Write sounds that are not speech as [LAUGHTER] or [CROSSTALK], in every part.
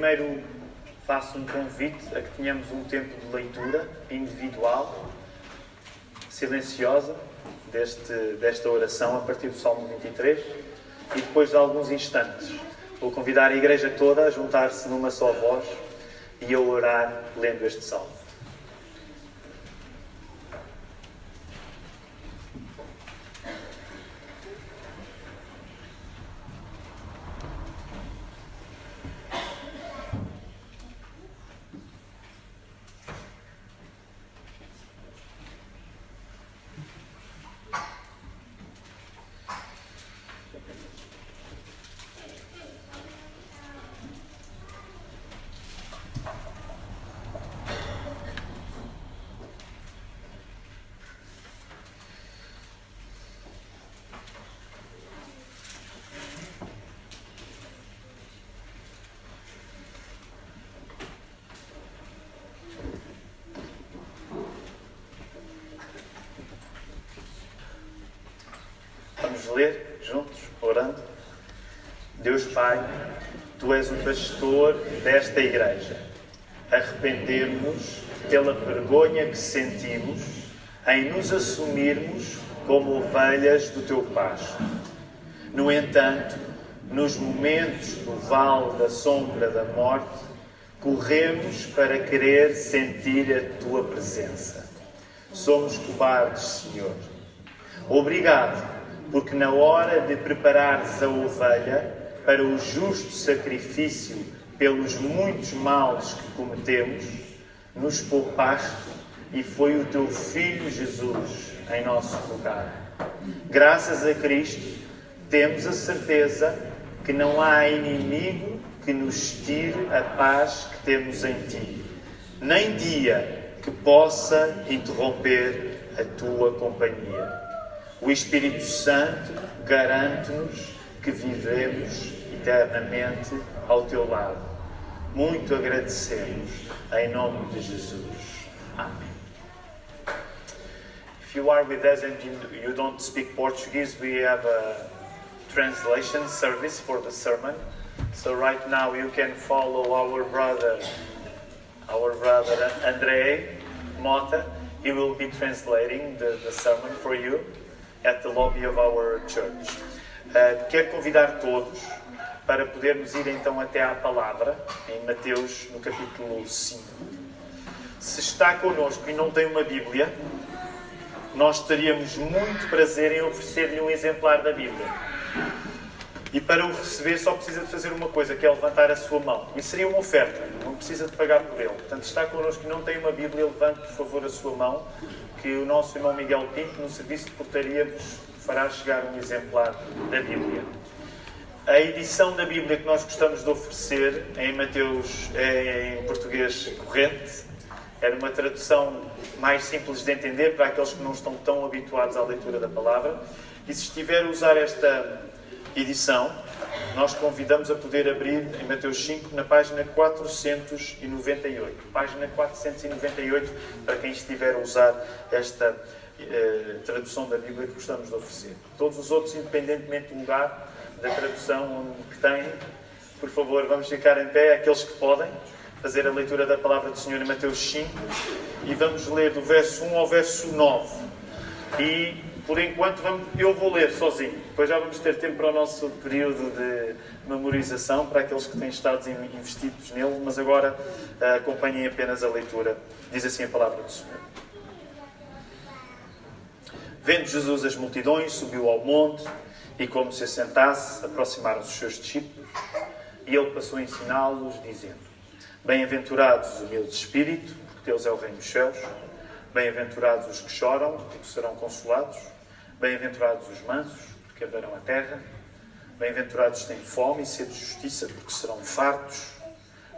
Primeiro, faço um convite a que tenhamos um tempo de leitura individual, silenciosa, deste, desta oração a partir do Salmo 23 e depois de alguns instantes vou convidar a igreja toda a juntar-se numa só voz e a orar lendo este salmo. Vamos ler juntos, orando. Deus Pai, Tu és o pastor desta igreja. Arrependemos pela vergonha que sentimos em nos assumirmos como ovelhas do Teu pasto. No entanto, nos momentos do vale da sombra da morte, corremos para querer sentir a Tua presença. Somos cobardes, Senhor. Obrigado porque na hora de preparares a ovelha para o justo sacrifício pelos muitos males que cometemos, nos poupaste e foi o teu Filho Jesus em nosso lugar. Graças a Cristo, temos a certeza que não há inimigo que nos tire a paz que temos em ti, nem dia que possa interromper a tua companhia. O Espírito Santo garante-nos que vivemos eternamente ao teu lado. Muito agradecemos em nome de Jesus. Amém. If you are with us and you don't speak Portuguese, we have a translation service for the sermon. So right now you can follow our brother, our brother Mota. He will be translating the, the sermon for you. at the lobby of our church. Uh, quero convidar todos para podermos ir então até à palavra, em Mateus, no capítulo 5. Se está connosco e não tem uma Bíblia, nós teríamos muito prazer em oferecer-lhe um exemplar da Bíblia. E para o receber só precisa de fazer uma coisa, que é levantar a sua mão. Isso seria uma oferta, não precisa de pagar por ele. Portanto, está connosco e não tem uma Bíblia, levante por favor a sua mão que o nosso irmão Miguel Pinto, no serviço de portaria, vos fará chegar um exemplar da Bíblia. A edição da Bíblia que nós gostamos de oferecer em Mateus é em português corrente. Era uma tradução mais simples de entender para aqueles que não estão tão habituados à leitura da palavra. E se estiver a usar esta edição, nós convidamos a poder abrir em Mateus 5 na página 498. Página 498 para quem estiver a usar esta eh, tradução da Bíblia que gostamos de oferecer. Todos os outros, independentemente do lugar da tradução que têm, por favor, vamos ficar em pé, aqueles que podem, fazer a leitura da palavra do Senhor em Mateus 5 e vamos ler do verso 1 ao verso 9. E por enquanto, vamos, eu vou ler sozinho. Depois já vamos ter tempo para o nosso período de memorização, para aqueles que têm estado investidos nele, mas agora uh, acompanhem apenas a leitura. Diz assim a palavra do Senhor. Vendo Jesus as multidões, subiu ao monte e, como se assentasse, aproximaram-se os seus discípulos e ele passou a ensiná-los, dizendo: Bem-aventurados os humildes de espírito, porque Deus é o Reino dos céus. Bem-aventurados os que choram, porque serão consolados. Bem-aventurados os mansos, porque herdarão a terra. Bem-aventurados têm fome e sede de justiça, porque serão fartos.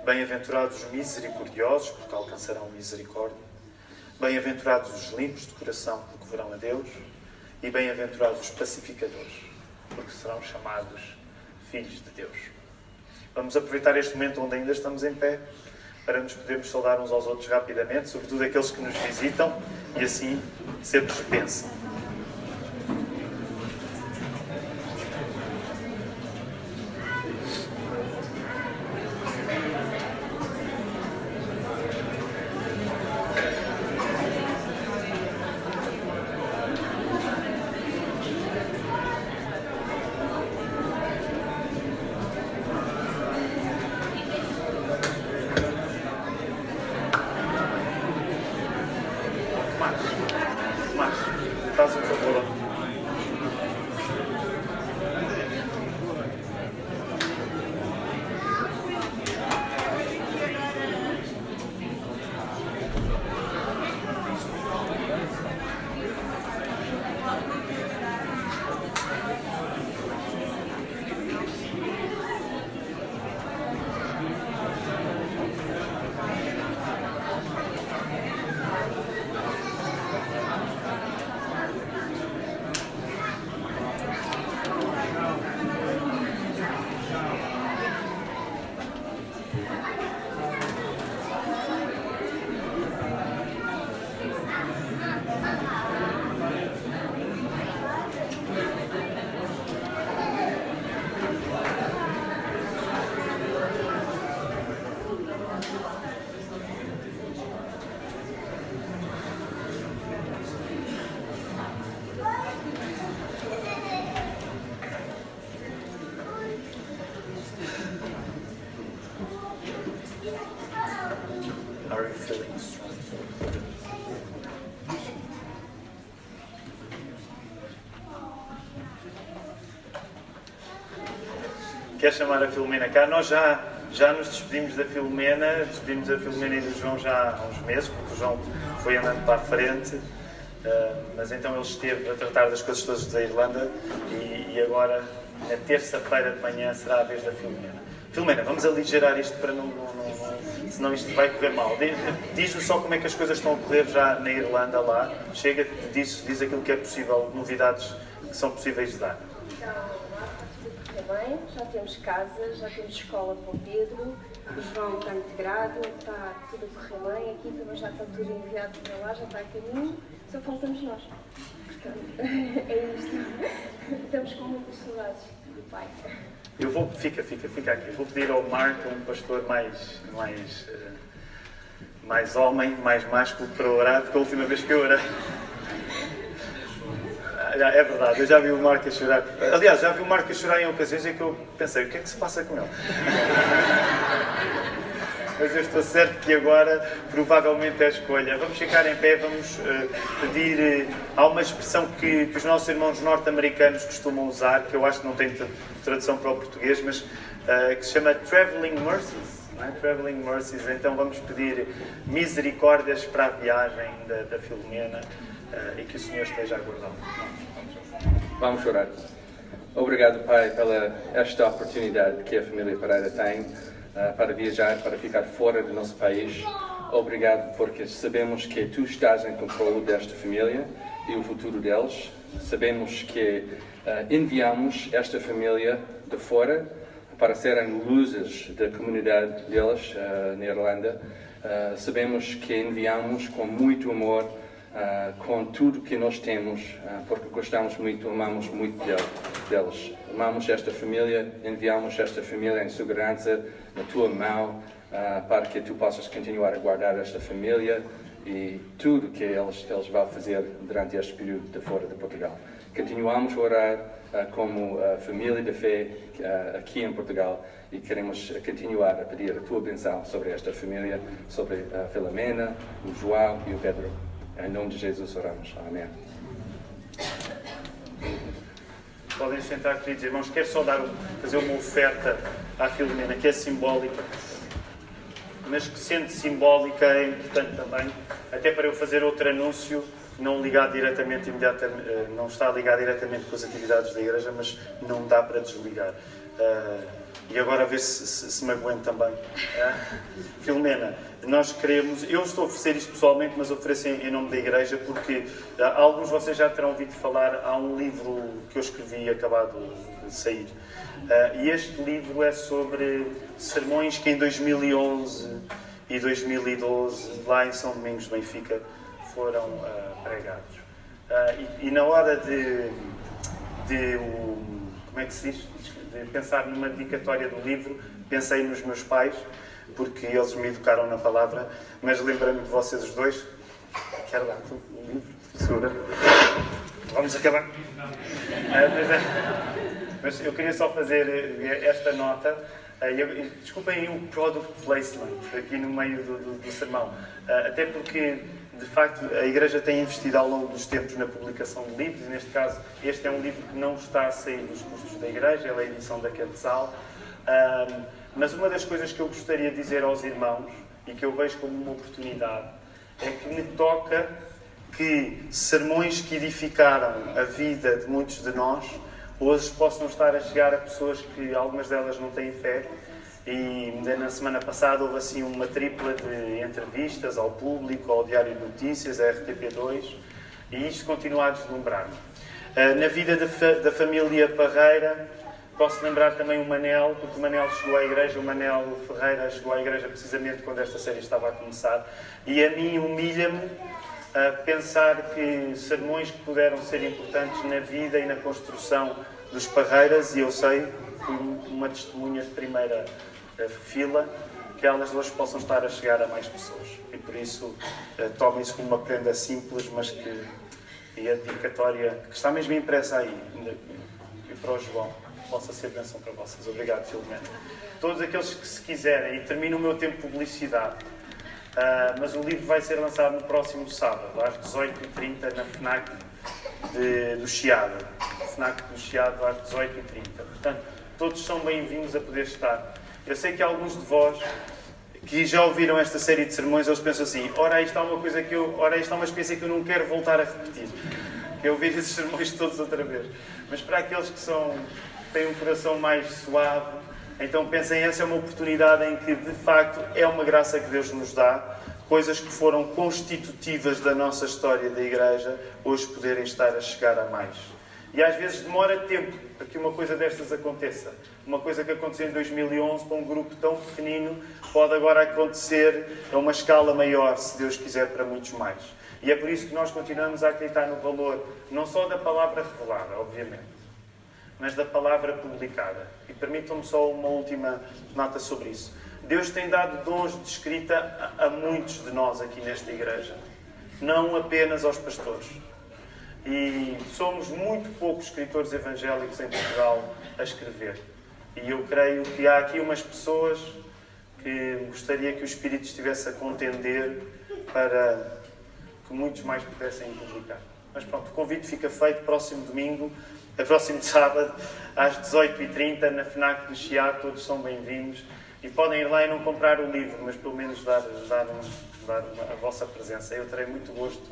Bem-aventurados os misericordiosos, porque alcançarão misericórdia. Bem-aventurados os limpos de coração, porque verão a Deus. E bem-aventurados os pacificadores, porque serão chamados filhos de Deus. Vamos aproveitar este momento onde ainda estamos em pé para nos podermos saudar uns aos outros rapidamente, sobretudo aqueles que nos visitam, e assim sermos bênção. Quer chamar a Filomena cá? Nós já, já nos despedimos da Filomena, despedimos a Filomena e do João já há uns meses, porque o João foi andando para a frente, ah, mas então ele esteve a tratar das coisas todas da Irlanda e, e agora, na terça-feira de manhã, será a vez da Filomena. Filomena, vamos aligerar isto para não, não, não- não- senão isto vai correr mal. Di- Diz-nos só como é que as coisas estão a correr já na Irlanda lá. Chega, diz, diz aquilo que é possível, novidades que são possíveis de dar. Bem, já temos casa, já temos escola para o Pedro, o João está integrado, está tudo a correr bem, aqui também já está tudo enviado para lá, já está a caminho, só faltamos nós. Portanto, [LAUGHS] é isto. Estamos com muitas saudades do pai. Eu vou, fica, fica, fica aqui. Vou pedir ao Marco, um pastor mais, mais, eh, mais homem, mais másculo, para orar, porque a última vez que eu orei. É verdade, eu já vi o Marco a chorar. Aliás, já vi o Marco a chorar em ocasiões em que eu pensei, o que é que se passa com ele? [LAUGHS] Mas eu estou certo que agora provavelmente é a escolha. Vamos ficar em pé, vamos eh, pedir. eh, há uma expressão que, que os nossos irmãos norte-americanos costumam usar, que eu acho que não tem tra- tradução para o português, mas eh, que se chama Traveling Mercies. É? Traveling Mercies. Então vamos pedir misericórdias para a viagem da, da Filomena eh, e que o Senhor esteja a guardá-lo. Vamos orar. Obrigado, Pai, pela esta oportunidade que a família Pereira tem ah, para viajar, para ficar fora do nosso país. Obrigado porque sabemos que Tu estás em controle desta família e o futuro deles. Sabemos que ah, enviamos esta família de fora para serem luzes da comunidade deles ah, na Irlanda. Sabemos que enviamos com muito amor ah, com tudo que nós temos, ah, porque gostamos muito, amamos muito del- deles. Amamos esta família, enviamos esta família em segurança na tua mão, ah, para que tu possas continuar a guardar esta família e tudo que eles, eles vão fazer durante este período de fora de Portugal. Continuamos a orar como família de fé aqui em Portugal e queremos continuar a pedir a tua benção sobre esta família, sobre a Filomena, o João e o Pedro. Em nome de Jesus oramos. Amém. Podem sentar, queridos irmãos. Quero só dar, fazer uma oferta à Filomena, que é simbólica, mas que sendo simbólica é importante também, até para eu fazer outro anúncio, não ligado diretamente, imediatamente, eh, não está ligado diretamente com as atividades da igreja, mas não dá para desligar. Ah, e agora a ver se, se, se me aguento também. Ah, Filomena, nós queremos, eu estou a oferecer isto pessoalmente, mas ofereço em, em nome da igreja porque ah, alguns de vocês já terão ouvido falar, há um livro que eu escrevi acabado de sair. Ah, e este livro é sobre sermões que em 2011 e 2012, lá em São Domingos de Benfica, foram pregados. E, e na hora de, de o- como é que se diz? De pensar numa dedicatória do livro, pensei nos meus pais, porque eles me educaram na palavra, mas lembrei-me de vocês os dois. Quero dar o livro, segura. Vamos acabar. Ah, mas, é- mas eu queria só fazer eh, esta nota. Ah, Desculpem o product placement aqui no meio do, do- do sermão. Ah, Até porque de facto, a Igreja tem investido ao longo dos tempos na publicação de livros, e neste caso, este é um livro que não está a sair dos custos da Igreja, é a edição da Quetzal. Um, mas uma das coisas que eu gostaria de dizer aos irmãos, e que eu vejo como uma oportunidade, é que me toca que sermões que edificaram a vida de muitos de nós hoje possam estar a chegar a pessoas que algumas delas não têm fé. E na semana passada houve assim uma tripla de entrevistas ao público, ao Diário de Notícias, à RTP2, e isto continua a deslumbrar-me. Ah, na vida da, família Parreira, posso lembrar também o Manel, porque o Manel chegou à igreja, o Manel Ferreira chegou à igreja precisamente quando esta série estava a começar, e a mim humilha-me a pensar que sermões que puderam ser importantes na vida e na construção dos Parreiras, e eu sei, fui uma testemunha de primeira eh, fila, que elas hoje possam estar a chegar a mais pessoas. E por isso, eh, tomem isso como uma prenda simples, mas que e a dedicatória que está mesmo impressa aí, e para o João, possa ser bênção para vocês. Obrigado, Filomena. Todos aqueles que se quiserem, e termino o meu tempo de publicidade, Uh, mas o livro vai ser lançado no próximo sábado, às 18h30, na FNAC de, do Chiado. FNAC do Chiado, às 18h30. Portanto, todos são bem-vindos a poder estar. Eu sei que alguns de vós que já ouviram esta série de sermões, eles pensam assim: ora, isto é uma coisa que eu, ora, isto é uma experiência que eu não quero voltar a repetir. Eu ouvir esses sermões todos outra vez. Mas para aqueles que são, têm um coração mais suave, então pensem, essa é uma oportunidade em que, de facto, é uma graça que Deus nos dá, coisas que foram constitutivas da nossa história da Igreja, hoje poderem estar a chegar a mais. E às vezes demora tempo para que uma coisa destas aconteça. Uma coisa que aconteceu em 2011 para um grupo tão pequenino pode agora acontecer a uma escala maior, se Deus quiser, para muitos mais. E é por isso que nós continuamos a acreditar no valor, não só da palavra revelada, obviamente, mas da palavra publicada. E permitam-me só uma última nota sobre isso. Deus tem dado dons de escrita a, a muitos de nós aqui nesta igreja, não apenas aos pastores. E somos muito poucos escritores evangélicos em Portugal a escrever. E eu creio que há aqui umas pessoas que gostaria que o Espírito estivesse a contender para que muitos mais pudessem publicar. Mas pronto, o convite fica feito próximo domingo a próximo [LAUGHS] sábado, às 18h30, na FNAC do Chiado, todos são bem-vindos. E podem ir lá e não comprar o livro, mas pelo menos dar, dar, um, dar uma, a vossa presença. Eu terei muito gosto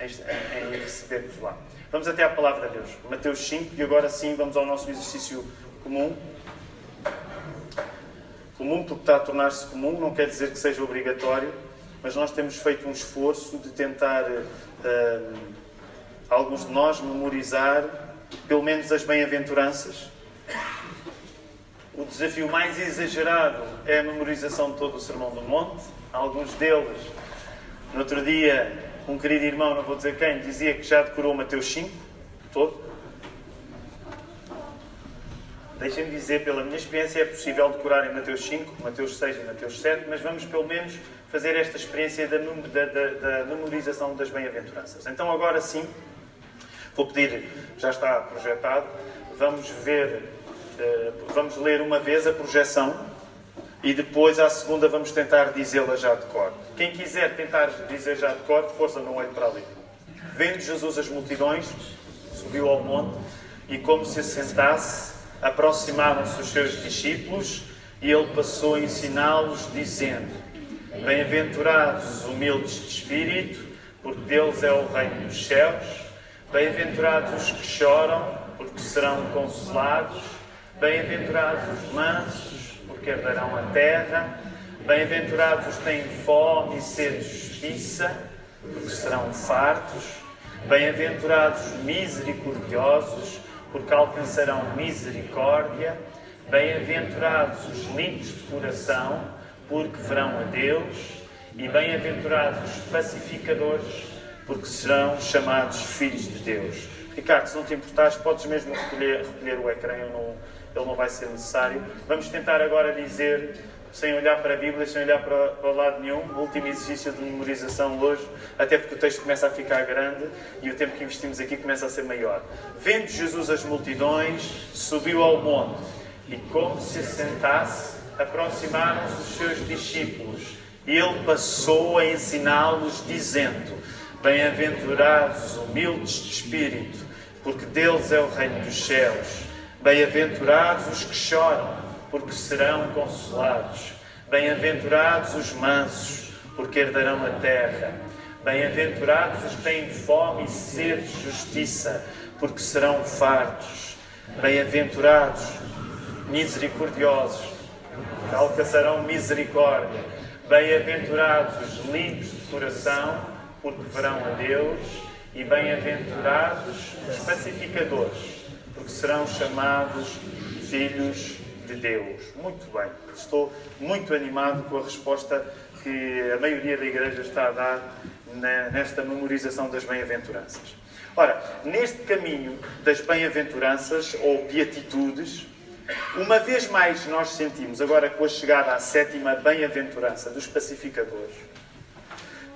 em, em, em receber-vos lá. Vamos até à palavra de Deus. Mateus 5, e agora sim vamos ao nosso exercício comum. Comum porque está a tornar-se comum, não quer dizer que seja obrigatório, mas nós temos feito um esforço de tentar, uh, alguns de nós, memorizar pelo menos as bem-aventuranças. O desafio mais exagerado é a memorização de todo o Sermão do Monte. Alguns deles, no outro dia, um querido irmão, não vou dizer quem, dizia que já decorou Mateus 5, todo. Deixem-me dizer, pela minha experiência, é possível decorar em Mateus 5, Mateus 6 e Mateus 7, mas vamos pelo menos fazer esta experiência da, da, da, da memorização das bem-aventuranças. Então, agora sim, Vou pedir, já está projetado, vamos ver, eh, vamos ler uma vez a projeção e depois à segunda vamos tentar dizê-la já de cor. Quem quiser tentar dizer já de cor, força, não olhe para ali. Vendo Jesus as multidões, subiu ao monte e, como se assentasse, aproximaram-se os seus discípulos e ele passou a ensiná-los, dizendo: Bem-aventurados os humildes de espírito, porque deles é o reino dos céus. Bem-aventurados os que choram, porque serão consolados. Bem-aventurados os mansos, porque herdarão a terra. Bem-aventurados os que têm fome e sede de justiça, porque serão fartos. Bem-aventurados os misericordiosos, porque alcançarão misericórdia. Bem-aventurados os limpos de coração, porque verão a Deus. E bem-aventurados os pacificadores, porque serão chamados filhos de Deus. Ricardo, se não te importares, podes mesmo recolher, recolher o ecrã, não, ele não vai ser necessário. Vamos tentar agora dizer, sem olhar para a Bíblia, sem olhar para, para lado nenhum, o último exercício de memorização hoje, até porque o texto começa a ficar grande e o tempo que investimos aqui começa a ser maior. Vendo Jesus as multidões, subiu ao monte e, como se sentasse, aproximaram-se os seus discípulos. E ele passou a ensiná-los, dizendo: Bem-aventurados os humildes de espírito, porque deles é o reino dos céus. Bem-aventurados os que choram, porque serão consolados. Bem-aventurados os mansos, porque herdarão a terra. Bem-aventurados os que têm fome e sede de justiça, porque serão fartos. Bem-aventurados, misericordiosos, que alcançarão misericórdia. Bem-aventurados os limpos de coração, porque verão a Deus. E bem-aventurados os pacificadores, porque serão chamados filhos de Deus. Muito bem, estou muito animado com a resposta que a maioria da igreja está a dar nesta memorização das bem-aventuranças. Ora, neste caminho das bem-aventuranças ou beatitudes, uma vez mais nós sentimos, agora com a chegada à sétima bem-aventurança dos pacificadores,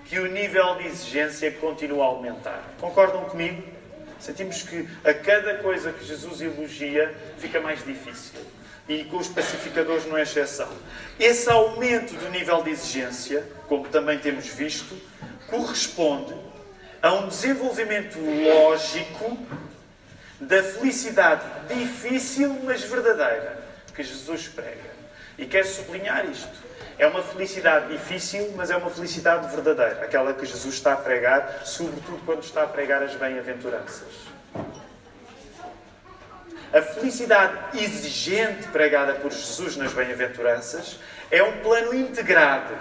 que o nível de exigência continua a aumentar. Concordam comigo? Sentimos que a cada coisa que Jesus elogia fica mais difícil. E com os pacificadores não é exceção. Esse aumento do nível de exigência, como também temos visto, corresponde a um desenvolvimento lógico da felicidade difícil, mas verdadeira, que Jesus prega. E quero sublinhar isto. É uma felicidade difícil, mas é uma felicidade verdadeira, aquela que Jesus está a pregar, sobretudo quando está a pregar as bem-aventuranças. A felicidade exigente pregada por Jesus nas bem-aventuranças é um plano integrado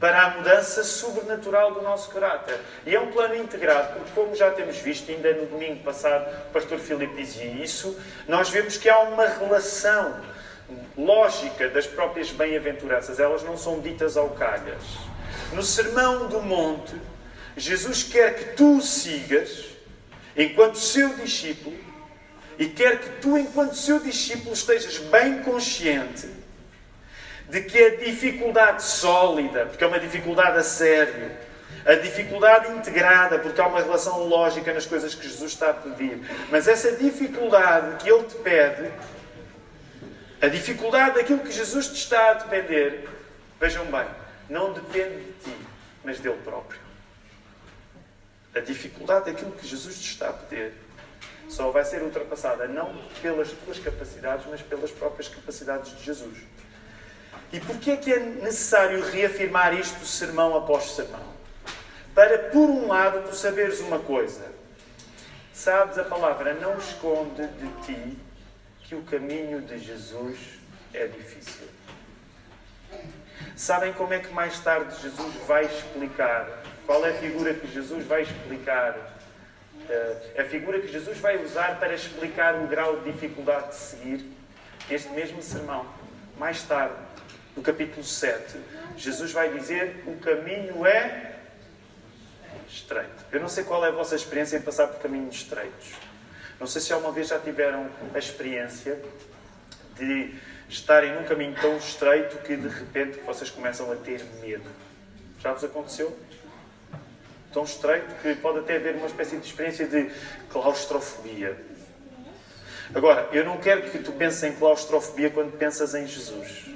para a mudança sobrenatural do nosso caráter. E é um plano integrado, porque, como já temos visto, ainda no domingo passado, o pastor Filipe dizia isso, nós vemos que há uma relação lógica das próprias bem-aventuranças, elas não são ditas ao calhas. No Sermão do Monte, Jesus quer que tu sigas enquanto seu discípulo e quer que tu, enquanto seu discípulo, estejas bem consciente de que a dificuldade sólida, porque é uma dificuldade a sério, a dificuldade integrada, porque há uma relação lógica nas coisas que Jesus está a pedir, mas essa dificuldade que Ele te pede a dificuldade daquilo que Jesus te está a depender, vejam bem, não depende de ti, mas dele próprio. A dificuldade daquilo que Jesus te está a pedir só vai ser ultrapassada não pelas tuas capacidades, mas pelas próprias capacidades de Jesus. E porquê é que é necessário reafirmar isto sermão após sermão? Para, por um lado, tu saberes uma coisa. Sabes, a palavra não esconde de ti que o caminho de Jesus é difícil. Sabem como é que mais tarde Jesus vai explicar? Qual é a figura que Jesus vai explicar? Uh, a figura que Jesus vai usar para explicar o grau de dificuldade de seguir este mesmo sermão. Mais tarde, no capítulo 7, Jesus vai dizer: O caminho é estreito. Eu não sei qual é a vossa experiência em passar por caminhos estreitos. Não sei se alguma vez já tiveram a experiência de estarem num caminho tão estreito que de repente vocês começam a ter medo. Já vos aconteceu? Tão estreito que pode até haver uma espécie de experiência de claustrofobia. Agora, eu não quero que tu penses em claustrofobia quando pensas em Jesus.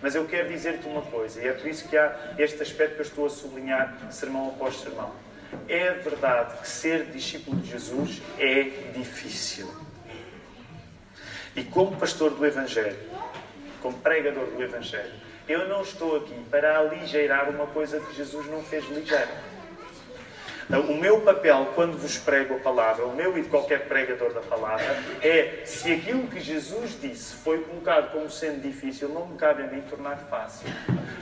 Mas eu quero dizer-te uma coisa, e é por isso que há este aspecto que eu estou a sublinhar sermão após sermão. É verdade que ser discípulo de Jesus é difícil. E como pastor do Evangelho, como pregador do Evangelho, eu não estou aqui para aligeirar uma coisa que Jesus não fez ligeira. O meu papel, quando vos prego a palavra, o meu e de qualquer pregador da palavra, é se aquilo que Jesus disse foi colocado como sendo difícil, não me cabe a mim tornar fácil.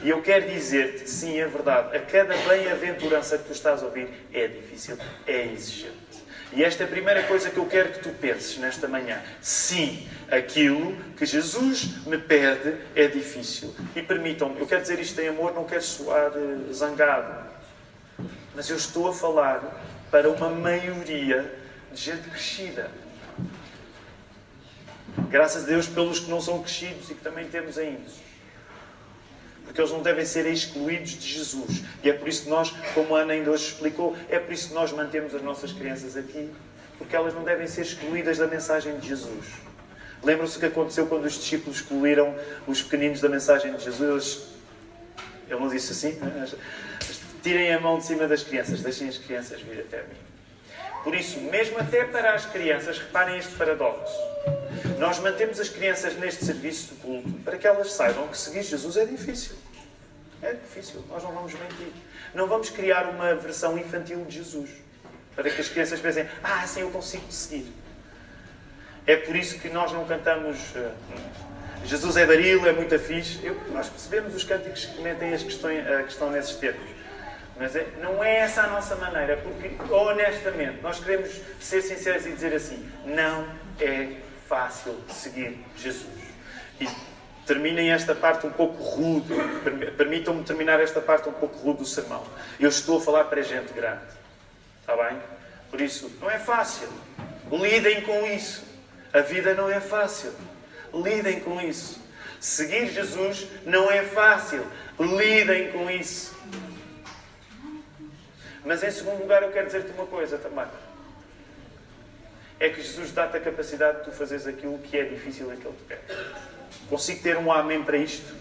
E eu quero dizer-te, sim, é verdade, a cada bem-aventurança que tu estás a ouvir é difícil, é exigente. E esta é a primeira coisa que eu quero que tu penses nesta manhã. Sim, aquilo que Jesus me pede é difícil. E permitam-me, eu quero dizer isto em amor, não quero soar eh, zangado. Mas eu estou a falar para uma maioria de gente crescida. Graças a Deus pelos que não são crescidos e que também temos ainda. Porque eles não devem ser excluídos de Jesus. E é por isso que nós, como a Ana ainda hoje explicou, é por isso que nós mantemos as nossas crianças aqui. Porque elas não devem ser excluídas da mensagem de Jesus. Lembram-se o que aconteceu quando os discípulos excluíram os pequeninos da mensagem de Jesus? Ele não disse assim? Tirem a mão de cima das crianças, deixem as crianças vir até mim. Por isso, mesmo até para as crianças, reparem este paradoxo. Nós mantemos as crianças neste serviço de culto para que elas saibam que seguir Jesus é difícil. É difícil, nós não vamos mentir. Não vamos criar uma versão infantil de Jesus para que as crianças pensem: ah, assim eu consigo seguir. É por isso que nós não cantamos uh, Jesus é Darilo, é muito fixe. Nós percebemos os cânticos que metem as questões, a questão nesses termos. Mas é, não é essa a nossa maneira, porque, honestamente, nós queremos ser sinceros e dizer assim: não é fácil seguir Jesus. E terminem esta parte um pouco rude, permitam-me terminar esta parte um pouco rude do sermão. Eu estou a falar para gente grande, está bem? Por isso, não é fácil. Lidem com isso. A vida não é fácil. Lidem com isso. Seguir Jesus não é fácil. Lidem com isso. Mas em segundo lugar, eu quero dizer-te uma coisa também. É que Jesus dá-te a capacidade de tu fazeres aquilo que é difícil aquele te pede. Consigo ter um amém para isto?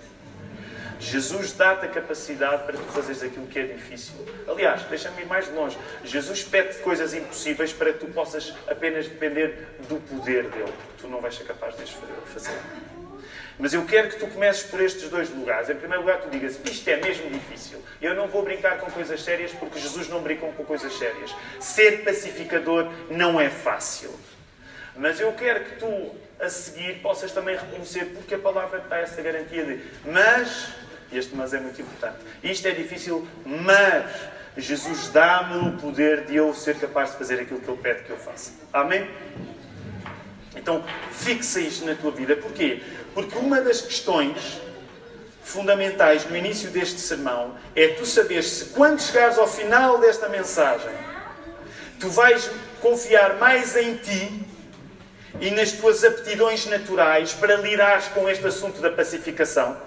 Jesus dá-te a capacidade para tu fazeres aquilo que é difícil. Aliás, deixa-me ir mais longe. Jesus pede coisas impossíveis para que tu possas apenas depender do poder dele. Tu não vais ser capaz de fazer. Mas eu quero que tu comeces por estes dois lugares. Em primeiro lugar, tu digas: Isto é mesmo difícil. Eu não vou brincar com coisas sérias porque Jesus não brincou com coisas sérias. Ser pacificador não é fácil. Mas eu quero que tu, a seguir, possas também reconhecer, porque a palavra dá essa garantia de: Mas, este mas é muito importante, isto é difícil, mas Jesus dá-me o poder de eu ser capaz de fazer aquilo que Ele pede que eu faça. Amém? Então, fixa isto na tua vida. Porquê? Porque uma das questões fundamentais no início deste sermão é tu saberes se quando chegares ao final desta mensagem, tu vais confiar mais em ti e nas tuas aptidões naturais para lidares com este assunto da pacificação,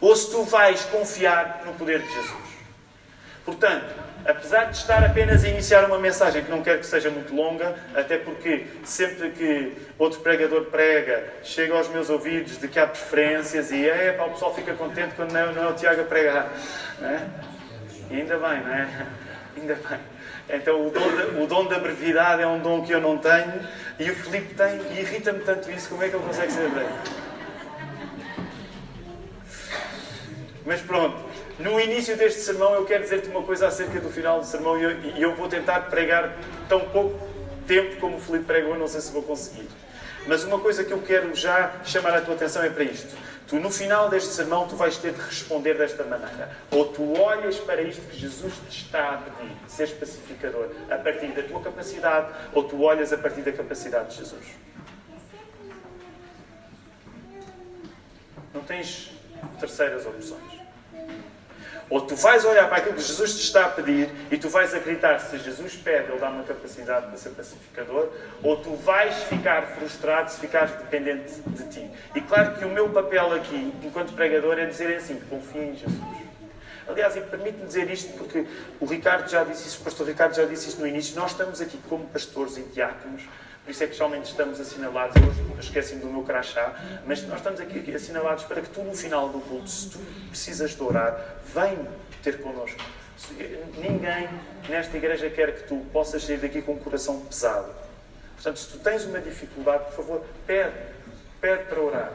ou se tu vais confiar no poder de Jesus. Portanto, apesar de estar apenas a iniciar uma mensagem que não quero que seja muito longa, até porque sempre que outro pregador prega, chega aos meus ouvidos de que há preferências e é, pá, o pessoal fica contente quando não é, não é o Tiago a pregar. É? E ainda bem, não é? [LAUGHS] Ainda bem. Então o dom, da, o dom da brevidade é um dom que eu não tenho e o Filipe tem e irrita-me tanto isso, como é que ele consegue ser breve? Mas pronto, no início deste sermão, eu quero dizer-te uma coisa acerca do final do sermão e eu, e eu vou tentar pregar tão pouco tempo como o Felipe pregou, não sei se vou conseguir. Mas uma coisa que eu quero já chamar a tua atenção é para isto. Tu, no final deste sermão, tu vais ter de responder desta maneira. Ou tu olhas para isto que Jesus te está a pedir, seres pacificador, a partir da tua capacidade, ou tu olhas a partir da capacidade de Jesus. Não tens terceiras opções. Ou tu vais olhar para aquilo que Jesus te está a pedir e tu vais acreditar se Jesus pede, Ele dá uma capacidade para ser pacificador, ou tu vais ficar frustrado se ficares dependente de ti. E claro que o meu papel aqui, enquanto pregador, é dizer assim: confia em Jesus. Aliás, e permite-me dizer isto porque o Ricardo já disse isso, o pastor Ricardo já disse isso no início. Nós estamos aqui como pastores e diáconos por isso é que somente estamos assinalados, eu esqueci do meu crachá, mas nós estamos aqui assinalados para que tu no final do culto, se tu precisas de orar, vem ter connosco. Ninguém nesta igreja quer que tu possas sair daqui com um coração pesado. Portanto, se tu tens uma dificuldade, por favor, pede. Pede para orar.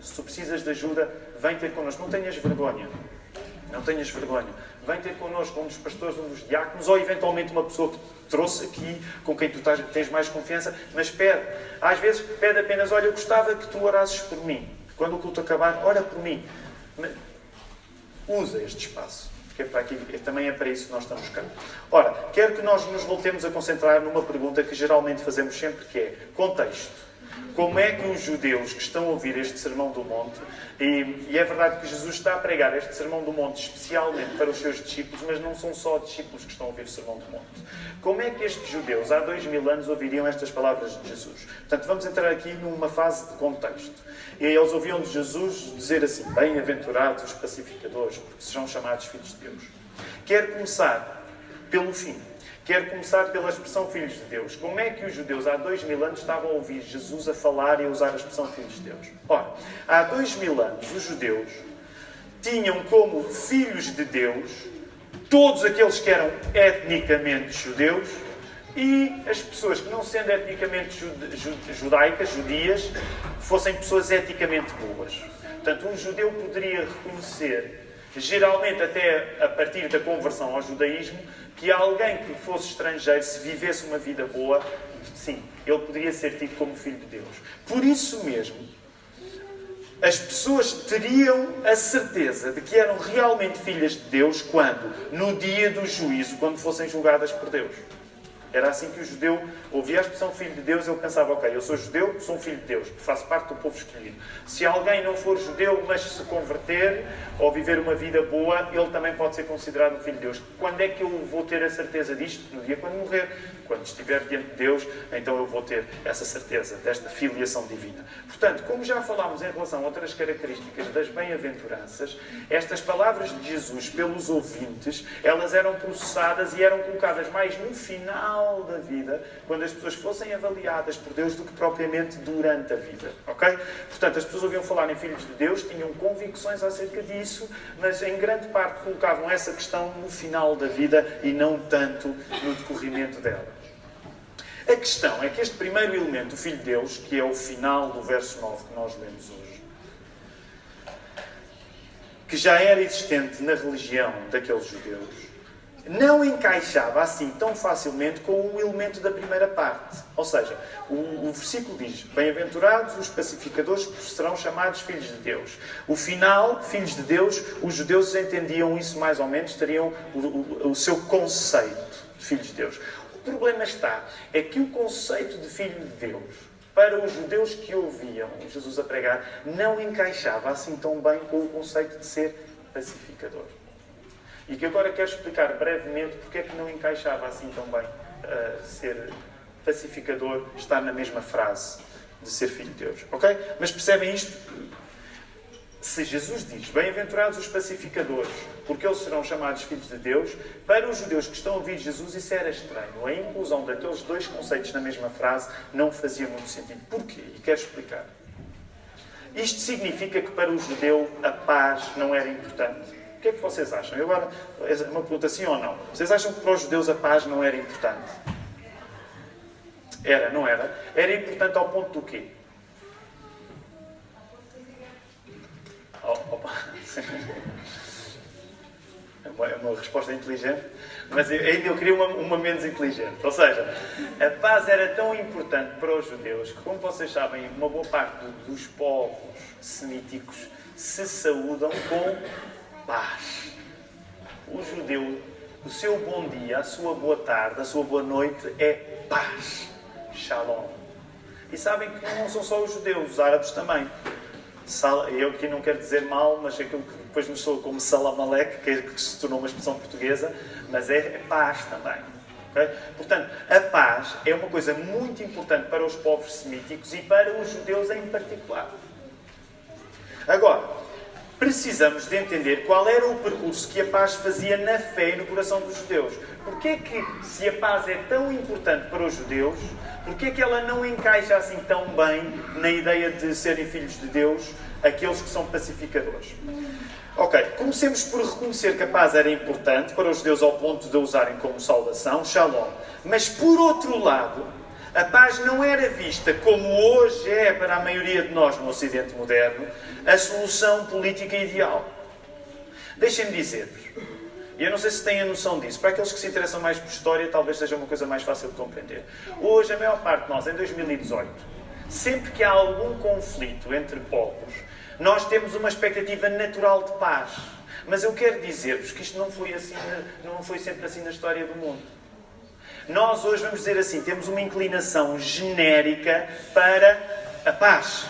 Se tu precisas de ajuda, vem ter connosco. Não tenhas vergonha. Não tenhas vergonha. Vem ter connosco um dos pastores, um dos diáconos, ou eventualmente uma pessoa que trouxe aqui, com quem tu tens mais confiança, mas pede. Às vezes pede apenas, olha, eu gostava que tu orasses por mim. Quando o culto acabar, ora por mim. Usa este espaço. Porque é para aqui, também é para isso que nós estamos cá. Ora, quero que nós nos voltemos a concentrar numa pergunta que geralmente fazemos sempre, que é contexto. Como é que os judeus que estão a ouvir este Sermão do Monte, e, e, é verdade que Jesus está a pregar este Sermão do Monte especialmente para os seus discípulos, mas não são só discípulos que estão a ouvir o Sermão do Monte. Como é que estes judeus, há dois mil anos, ouviriam estas palavras de Jesus? Portanto, vamos entrar aqui numa fase de contexto. E eles ouviam de Jesus dizer assim: Bem-aventurados os pacificadores, porque serão chamados filhos de Deus. Quero começar pelo fim. Quero começar pela expressão filhos de Deus. Como é que os judeus há dois mil anos estavam a ouvir Jesus a falar e a usar a expressão filhos de Deus? Ora, há dois mil anos os judeus tinham como filhos de Deus todos aqueles que eram etnicamente judeus e as pessoas que, não sendo etnicamente judaicas, judias, fossem pessoas eticamente boas. Portanto, um judeu poderia reconhecer, geralmente até a partir da conversão ao judaísmo, que alguém que fosse estrangeiro, se vivesse uma vida boa, sim, ele poderia ser tido como filho de Deus. Por isso mesmo, as pessoas teriam a certeza de que eram realmente filhas de Deus quando? No dia do juízo, quando fossem julgadas por Deus. Era assim que o judeu ouvia a expressão filho de Deus, ele pensava, ok, eu sou judeu, sou um filho de Deus, faço parte do povo escolhido. Se alguém não for judeu, mas se converter ou viver uma vida boa, ele também pode ser considerado um filho de Deus. Quando é que eu vou ter a certeza disto? No dia quando morrer. Quando estiver diante de Deus, então eu vou ter essa certeza desta filiação divina. Portanto, como já falámos em relação a outras características das bem-aventuranças, estas palavras de Jesus pelos ouvintes, elas eram processadas e eram colocadas mais no final da vida, quando as pessoas fossem avaliadas por Deus, do que propriamente durante a vida. Ok? Portanto, as pessoas ouviam falar em filhos de Deus, tinham convicções acerca disso, mas em grande parte colocavam essa questão no final da vida e não tanto no decorrimento dela. A questão é que este primeiro elemento, o Filho de Deus, que é o final do verso 9 que nós lemos hoje, que já era existente na religião daqueles judeus, não encaixava assim tão facilmente com o elemento da primeira parte. Ou seja, o, o versículo diz: Bem-aventurados os pacificadores, serão chamados filhos de Deus. O final, filhos de Deus, os judeus entendiam isso mais ou menos, teriam o, o, o seu conceito de filhos de Deus. O problema está, é que o conceito de filho de Deus, para os judeus que ouviam Jesus a pregar, não encaixava assim tão bem com o conceito de ser pacificador. E que agora quero explicar brevemente porque é que não encaixava assim tão bem uh, ser pacificador, estar na mesma frase de ser filho de Deus. Ok? Mas percebem isto? Se Jesus diz, bem-aventurados os pacificadores, porque eles serão chamados filhos de Deus, para os judeus que estão a ouvir Jesus isso era estranho. A inclusão daqueles dois conceitos na mesma frase não fazia muito sentido. Porquê? E quero explicar. Isto significa que para o judeu a paz não era importante. O que é que vocês acham? Eu agora, é uma pergunta sim ou não. Vocês acham que para os judeus a paz não era importante? Era, não era? Era importante ao ponto do quê? Oh, opa. [LAUGHS] É uma resposta inteligente, mas ainda eu queria uma, uma, menos inteligente. Ou seja, a paz era tão importante para os judeus que, como vocês sabem, uma boa parte dos povos semíticos se saúdam com paz. O judeu, o seu bom dia, a sua boa tarde, a sua boa noite é paz. Shalom. E sabem que não são só os judeus, os árabes também eu aqui não quero dizer mal, mas aquilo que depois me soa como Salamalek, que, é que se tornou uma expressão portuguesa, mas é, é paz também. Okay? Portanto, a paz é uma coisa muito importante para os povos semíticos e para os judeus em particular. Agora, precisamos de entender qual era o percurso que a paz fazia na fé e no coração dos judeus. Porquê é que, se a paz é tão importante para os judeus, porquê é que ela não encaixa assim tão bem na ideia de serem filhos de Deus aqueles que são pacificadores? Ok, comecemos por reconhecer que a paz era importante para os judeus ao ponto de a usarem como saudação, shalom. Mas por outro lado, a paz não era vista como hoje é para a maioria de nós no Ocidente moderno, a solução política ideal. Deixem-me dizer-vos, e eu não sei se têm a noção disso. Para aqueles que se interessam mais por história, talvez seja uma coisa mais fácil de compreender. Hoje, a maior parte de nós, em 2018, sempre que há algum conflito entre povos, nós temos uma expectativa natural de paz. Mas eu quero dizer-vos que isto não foi, assim, não foi sempre assim na história do mundo. Nós hoje, vamos dizer assim, temos uma inclinação genérica para a paz.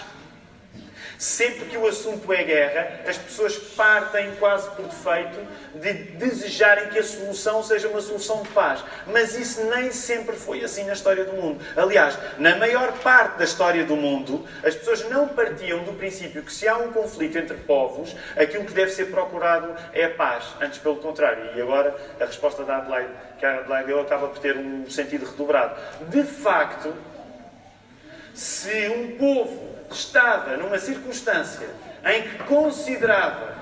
Sempre que o assunto é guerra, as pessoas partem quase por defeito de desejarem que a solução seja uma solução de paz. Mas isso nem sempre foi assim na história do mundo. Aliás, na maior parte da história do mundo, as pessoas não partiam do princípio que se há um conflito entre povos, aquilo que deve ser procurado é a paz. Antes, pelo contrário. E agora, a resposta da Adelaide, que a Adelaide deu, acaba por ter um sentido redobrado. De facto, se um povo estava numa circunstância em que considerava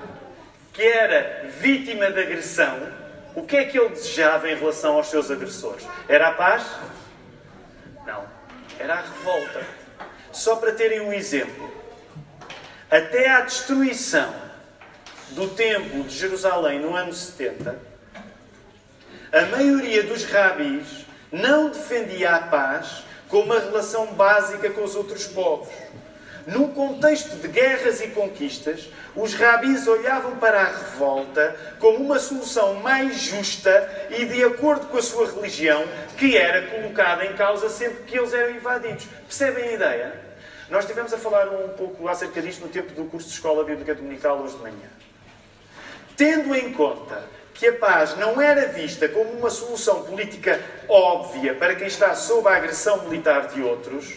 que era vítima de agressão, O que é que ele desejava em relação aos seus agressores? Era a paz? Não. Era a revolta. Só para terem um exemplo. Até à destruição do Templo de Jerusalém no ano 70, a maioria dos rabis não defendia a paz como uma relação básica com os outros povos. Num contexto de guerras e conquistas, os rabis olhavam para a revolta como uma solução mais justa e de acordo com a sua religião, que era colocada em causa sempre que eles eram invadidos. Percebem a ideia? Nós estivemos a falar um pouco acerca disto no tempo do curso de Escola Bíblica Dominical hoje de manhã. Tendo em conta que a paz não era vista como uma solução política óbvia para quem está sob a agressão militar de outros,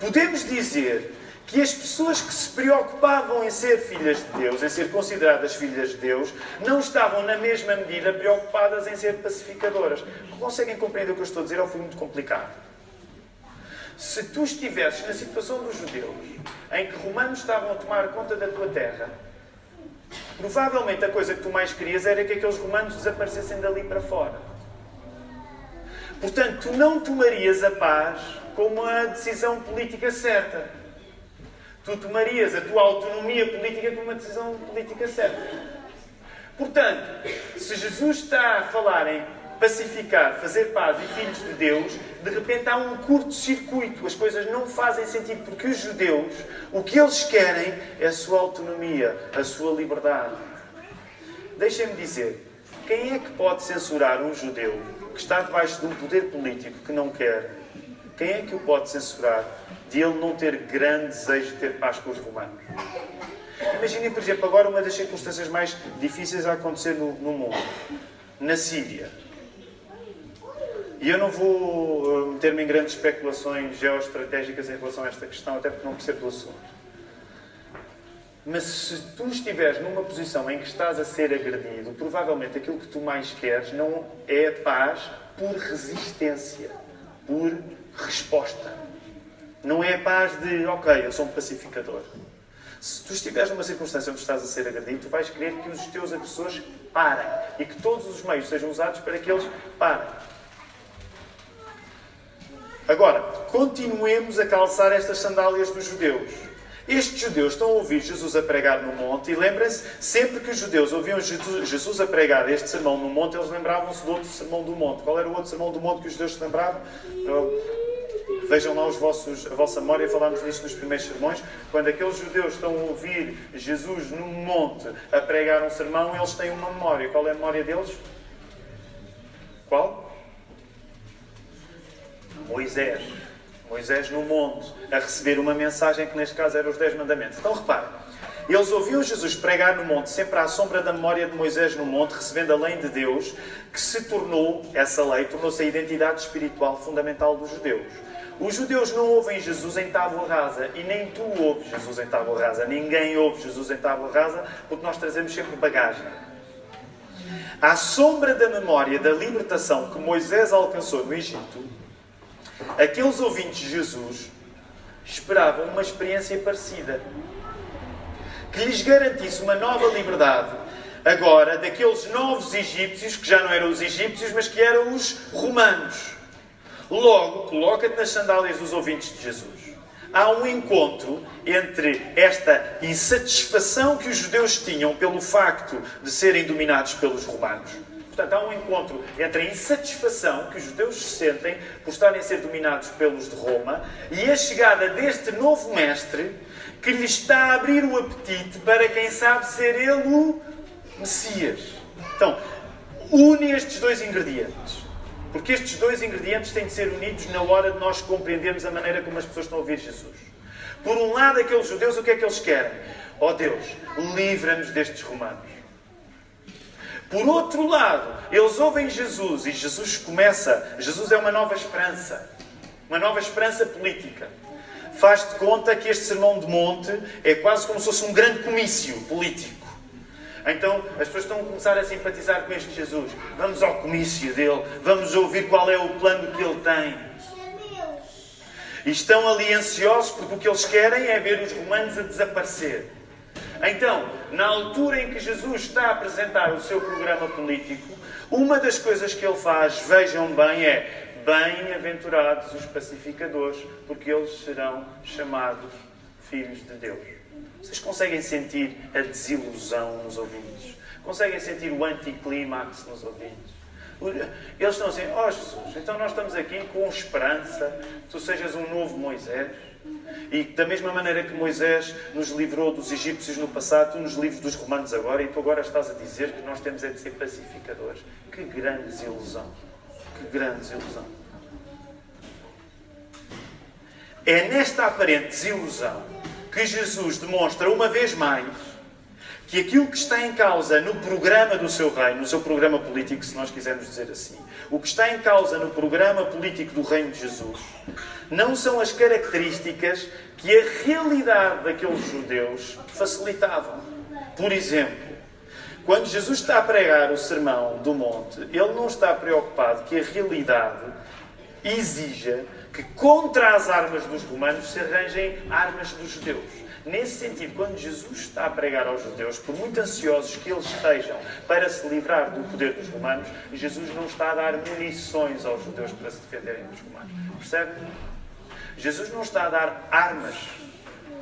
podemos dizer que as pessoas que se preocupavam em ser filhas de Deus, em ser consideradas filhas de Deus, não estavam na mesma medida preocupadas em ser pacificadoras. Conseguem compreender o que eu estou a dizer ou foi muito complicado? Se tu estivesses na situação dos judeus, em que romanos estavam a tomar conta da tua terra, provavelmente a coisa que tu mais querias era que aqueles romanos desaparecessem dali para fora. Portanto, tu não tomarias a paz como a decisão política certa. Tu tomarias a tua autonomia política como uma decisão política certa. Portanto, se Jesus está a falar em pacificar, fazer paz e filhos de Deus, de repente há um curto-circuito. As coisas não fazem sentido, porque os judeus, o que eles querem é a sua autonomia, a sua liberdade. Deixem-me dizer, quem é que pode censurar um judeu que está debaixo de um poder político que não quer? Quem é que o pode censurar de ele não ter grande desejo de ter paz com os romanos? Imaginem, por exemplo, agora uma das circunstâncias mais difíceis a acontecer no, no mundo. Na Síria. E eu não vou uh, meter-me em grandes especulações geoestratégicas em relação a esta questão, até porque não percebo do assunto. Mas se tu estiveres numa posição em que estás a ser agredido, provavelmente aquilo que tu mais queres não é paz por resistência, por resposta. Não é a paz de, ok, eu sou um pacificador. Se tu estiveres numa circunstância onde estás a ser agredido, tu vais querer que os teus agressores parem e que todos os meios sejam usados para que eles parem. Agora, continuemos a calçar estas sandálias dos judeus. Estes judeus estão a ouvir Jesus a pregar no monte e lembrem-se, sempre que os judeus ouviam Jesus a pregar este sermão no monte, eles lembravam-se do outro sermão do monte. Qual era o outro sermão do monte que os judeus se lembravam? Vejam lá os vossos, a vossa memória, falámos nisto nos primeiros sermões. Quando aqueles judeus estão a ouvir Jesus num monte a pregar um sermão, eles têm uma memória. Qual é a memória deles? Qual? Moisés. Moisés no monte, a receber uma mensagem que neste caso era os Dez Mandamentos. Então reparem, eles ouviam Jesus pregar no monte, sempre à sombra da memória de Moisés no monte, recebendo a lei de Deus, que se tornou, essa lei, tornou-se a identidade espiritual fundamental dos judeus. Os judeus não ouvem Jesus em tábua rasa e nem tu ouves Jesus em tábua rasa. Ninguém ouve Jesus em tábua rasa porque nós trazemos sempre bagagem. À sombra da memória da libertação que Moisés alcançou no Egito, aqueles ouvintes de Jesus esperavam uma experiência parecida que lhes garantisse uma nova liberdade. Agora, daqueles novos egípcios, que já não eram os egípcios, mas que eram os romanos. Logo, coloca-te nas sandálias dos ouvintes de Jesus. Há um encontro entre esta insatisfação que os judeus tinham pelo facto de serem dominados pelos romanos. Portanto, há um encontro entre a insatisfação que os judeus sentem por estarem a ser dominados pelos de Roma e a chegada deste novo mestre que lhes está a abrir o apetite para, quem sabe, ser ele o Messias. Então, une estes dois ingredientes. Porque estes dois ingredientes têm de ser unidos na hora de nós compreendermos a maneira como as pessoas estão a ouvir Jesus. Por um lado, aqueles judeus, o que é que eles querem? Ó oh Deus, livra-nos destes romanos. Por outro lado, eles ouvem Jesus e Jesus começa. Jesus é uma nova esperança. Uma nova esperança política. Faz-te conta que este sermão de monte é quase como se fosse um grande comício político. Então as pessoas estão a começar a simpatizar com este Jesus. Vamos ao comício dele, vamos ouvir qual é o plano que ele tem. E estão ali ansiosos porque o que eles querem é ver os romanos a desaparecer. Então, na altura em que Jesus está a apresentar o seu programa político, uma das coisas que ele faz, vejam bem, é bem-aventurados os pacificadores, porque eles serão chamados filhos de Deus. Vocês conseguem sentir a desilusão nos ouvintes? Conseguem sentir o anticlímax nos ouvintes? Eles estão assim, ó oh, Jesus, então nós estamos aqui com esperança, tu sejas um novo Moisés. E da mesma maneira que Moisés nos livrou dos egípcios no passado, tu nos livres dos romanos agora, e tu agora estás a dizer que nós temos é de ser pacificadores. Que grande desilusão! Que grande desilusão! É nesta aparente desilusão que Jesus demonstra uma vez mais que aquilo que está em causa no programa do seu reino, no seu programa político, se nós quisermos dizer assim, o que está em causa no programa político do reino de Jesus, não são as características que a realidade daqueles judeus facilitavam. Por exemplo, quando Jesus está a pregar o sermão do monte, ele não está preocupado que a realidade exija que contra as armas dos romanos se arranjem armas dos judeus. Nesse sentido, quando Jesus está a pregar aos judeus, por muito ansiosos que eles estejam para se livrar do poder dos romanos, Jesus não está a dar munições aos judeus para se defenderem dos romanos. Percebe? Jesus não está a dar armas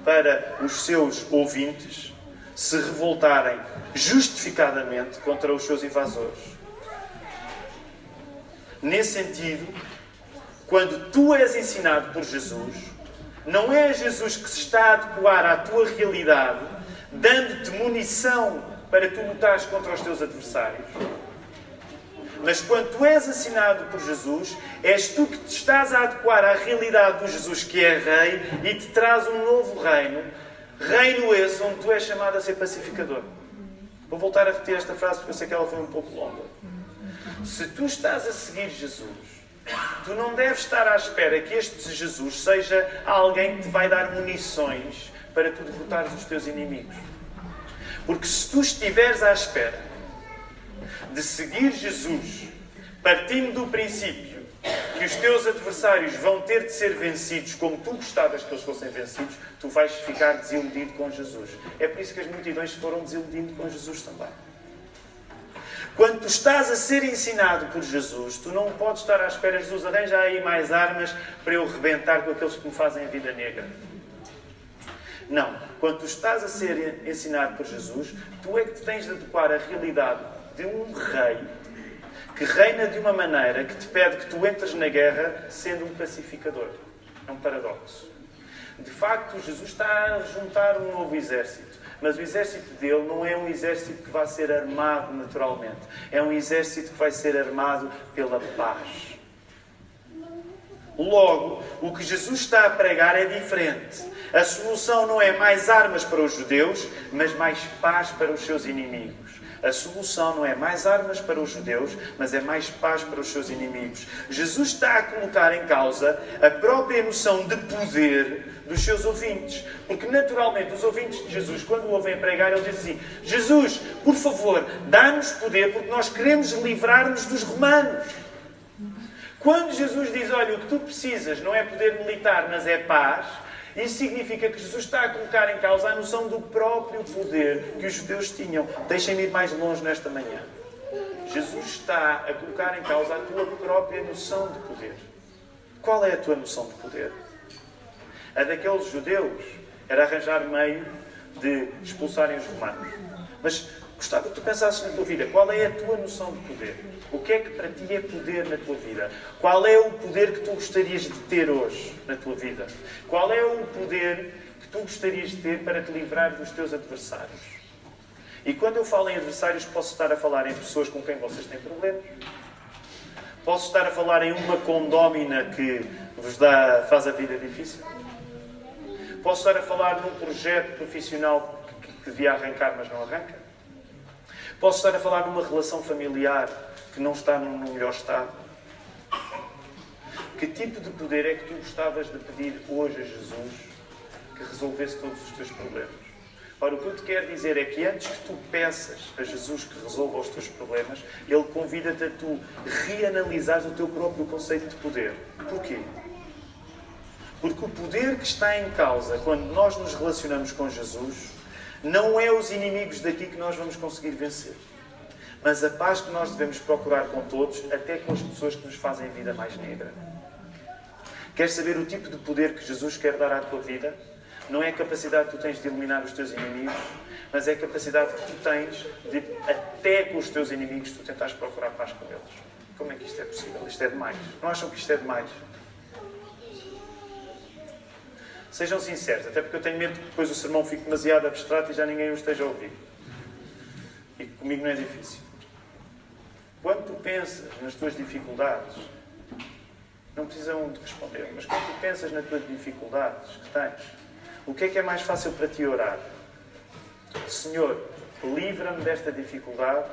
para os seus ouvintes se revoltarem justificadamente contra os seus invasores. Nesse sentido, quando tu és ensinado por Jesus, não é Jesus que se está a adequar à tua realidade, dando-te munição para tu lutares contra os teus adversários. Mas quando tu és assinado por Jesus, és tu que te estás a adequar à realidade do Jesus que é Rei e te traz um novo reino. Reino esse onde tu és chamado a ser pacificador. Vou voltar a repetir esta frase porque eu sei que ela foi um pouco longa. Se tu estás a seguir Jesus, Tu não deves estar à espera que este Jesus seja alguém que te vai dar munições para tu derrotares os teus inimigos. Porque se tu estiveres à espera de seguir Jesus, partindo do princípio que os teus adversários vão ter de ser vencidos como tu gostavas que eles fossem vencidos, tu vais ficar desiludido com Jesus. É por isso que as multidões foram desiludindo com Jesus também. Quando tu estás a ser ensinado por Jesus, tu não podes estar à espera, Jesus, arranja aí mais armas para eu rebentar com aqueles que me fazem vida negra. Não. Quando tu estás a ser ensinado por Jesus, tu é que te tens de adequar a realidade de um rei que reina de uma maneira que te pede que tu entres na guerra sendo um pacificador. É um paradoxo. De facto, Jesus está a juntar um novo exército. Mas o exército dele não é um exército que vai ser armado naturalmente. É um exército que vai ser armado pela paz. Logo, o que Jesus está a pregar é diferente. A solução não é mais armas para os judeus, mas mais paz para os seus inimigos. A solução não é mais armas para os judeus, mas é mais paz para os seus inimigos. Jesus está a colocar em causa a própria noção de poder dos seus ouvintes. Porque, naturalmente, os ouvintes de Jesus, quando o ouvem pregar, eles dizem assim: Jesus, por favor, dá-nos poder, porque nós queremos livrar-nos dos romanos. Quando Jesus diz: Olha, o que tu precisas não é poder militar, mas é paz. Isso significa que Jesus está a colocar em causa a noção do próprio poder que os judeus tinham. Deixem-me ir mais longe nesta manhã. Jesus está a colocar em causa a tua própria noção de poder. Qual é a tua noção de poder? A daqueles judeus era arranjar meio de expulsarem os romanos. Mas gostava que tu pensasses na tua vida. Qual é a tua noção de poder? O que é que para ti é poder na tua vida? Qual é o poder que tu gostarias de ter hoje na tua vida? Qual é o poder que tu gostarias de ter para te livrar dos teus adversários? E quando eu falo em adversários, posso estar a falar em pessoas com quem vocês têm problemas. Posso estar a falar em uma condómina que vos dá, faz a vida difícil. Posso estar a falar num projeto profissional que, que devia arrancar, mas não arranca. Posso estar a falar numa relação familiar que não está no melhor estado. Que tipo de poder é que tu gostavas de pedir hoje a Jesus que resolvesse todos os teus problemas? Ora, o que eu te quero dizer é que antes que tu peças a Jesus que resolva os teus problemas, Ele convida-te a tu reanalisares o teu próprio conceito de poder. Porquê? Porque o poder que está em causa quando nós nos relacionamos com Jesus Não é os inimigos daqui que nós vamos conseguir vencer. Mas a paz que nós devemos procurar com todos, até com as pessoas que nos fazem a vida mais negra. Queres saber o tipo de poder que Jesus quer dar à tua vida? Não é a capacidade que tu tens de eliminar os teus inimigos, mas é a capacidade que tu tens de, até com os teus inimigos, tu tentares procurar paz com eles. Como é que isto é possível? Isto é demais. Não acham que isto é demais? Sejam sinceros, até porque eu tenho medo que depois o sermão fique demasiado abstrato e já ninguém o esteja a ouvir. E comigo não é difícil. Quando tu pensas nas tuas dificuldades, não precisam de responder, mas quando tu pensas nas tuas dificuldades que tens, o que é que é mais fácil para ti orar? Senhor, livra-me desta dificuldade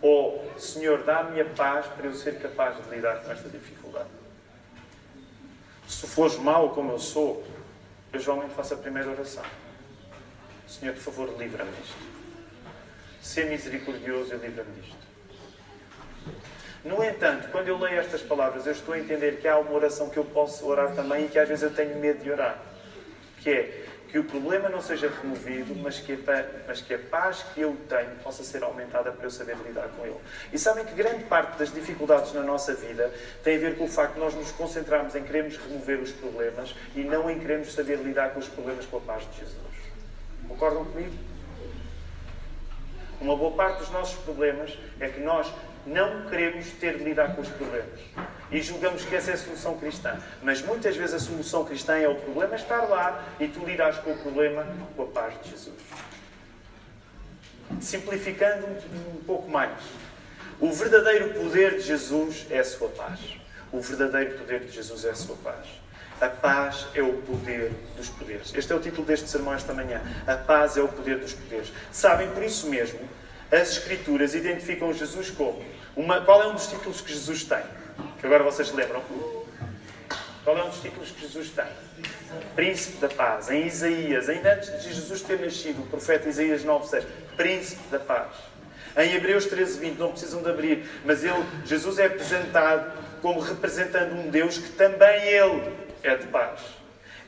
ou Senhor, dá-me a paz para eu ser capaz de lidar com esta dificuldade. Se fores mau como eu sou, eu geralmente faço a primeira oração. Senhor, por favor, livra-me disto. Ser misericordioso e livra-me disto. No entanto, quando eu leio estas palavras, eu estou a entender que há uma oração que eu posso orar também e que às vezes eu tenho medo de orar. Que é que o problema não seja removido, mas que, a, mas que a paz que eu tenho possa ser aumentada para eu saber lidar com ele. E sabem que grande parte das dificuldades na nossa vida tem a ver com o facto de nós nos concentrarmos em queremos remover os problemas e não em queremos saber lidar com os problemas com a paz de Jesus. Concordam comigo? Uma boa parte dos nossos problemas é que nós não queremos ter de lidar com os problemas. E julgamos que essa é a solução cristã. Mas muitas vezes a solução cristã é o problema estar lá e tu lidas com o problema com a paz de Jesus. Simplificando um, pouco mais. O verdadeiro poder de Jesus é a sua paz. O verdadeiro poder de Jesus é a sua paz. A paz é o poder dos poderes. Este é o título deste sermão esta manhã. A paz é o poder dos poderes. Sabem, por isso mesmo, as Escrituras identificam Jesus como uma, qual é um dos títulos que Jesus tem? Que agora vocês lembram? Qual é um dos títulos que Jesus tem? Príncipe da paz. Em Isaías, ainda antes de Jesus ter nascido, o profeta Isaías 9,6, Príncipe da paz. Em Hebreus 13,20, não precisam de abrir, mas ele, Jesus é apresentado como representando um Deus que também ele é de paz.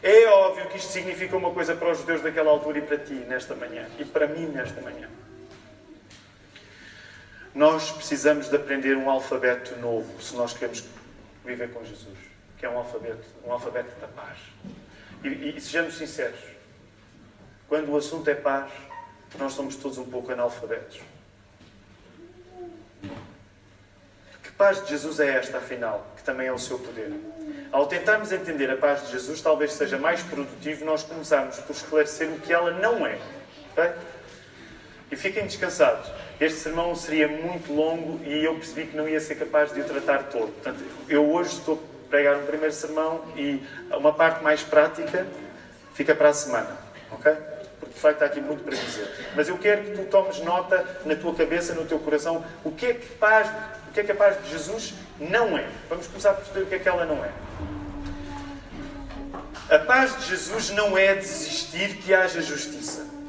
É óbvio que isto significa uma coisa para os judeus daquela altura e para ti nesta manhã, e para mim nesta manhã. Nós precisamos de aprender um alfabeto novo se nós queremos viver com Jesus, que é um alfabeto, um alfabeto da paz. E, e, e sejamos sinceros, quando o assunto é paz, nós somos todos um pouco analfabetos. Que paz de Jesus é esta, afinal, que também é o seu poder? Ao tentarmos entender a paz de Jesus, talvez seja mais produtivo nós começarmos por esclarecer o que ela não é. Okay? E fiquem descansados. Este sermão seria muito longo e eu percebi que não ia ser capaz de o tratar todo. Portanto, eu hoje estou a pregar um primeiro sermão e uma parte mais prática fica para a semana. Ok? Porque de facto há aqui muito para dizer. Mas eu quero que tu tomes nota na tua cabeça, no teu coração, o que é que paz, o que é paz de Jesus não é. Vamos começar a perceber o que é que ela não é. A paz de Jesus não é desistir que haja justiça.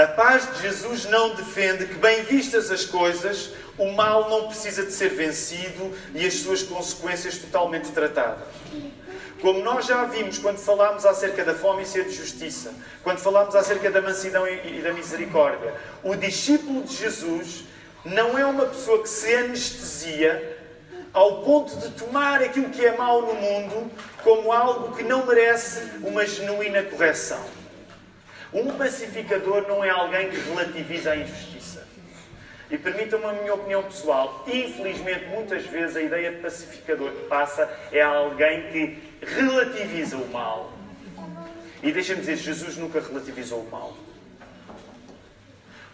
A paz de Jesus não defende que, bem vistas as coisas, o mal não precisa de ser vencido e as suas consequências totalmente tratadas. Como nós já vimos quando falámos acerca da fome e sede de justiça, quando falámos acerca da mansidão e da misericórdia, o discípulo de Jesus não é uma pessoa que se anestesia ao ponto de tomar aquilo que é mau no mundo como algo que não merece uma genuína correção. Um pacificador não é alguém que relativiza a injustiça. E permitam-me a minha opinião pessoal. Infelizmente, muitas vezes a ideia de pacificador que passa é alguém que relativiza o mal. E deixa-me dizer, Jesus nunca relativizou o mal.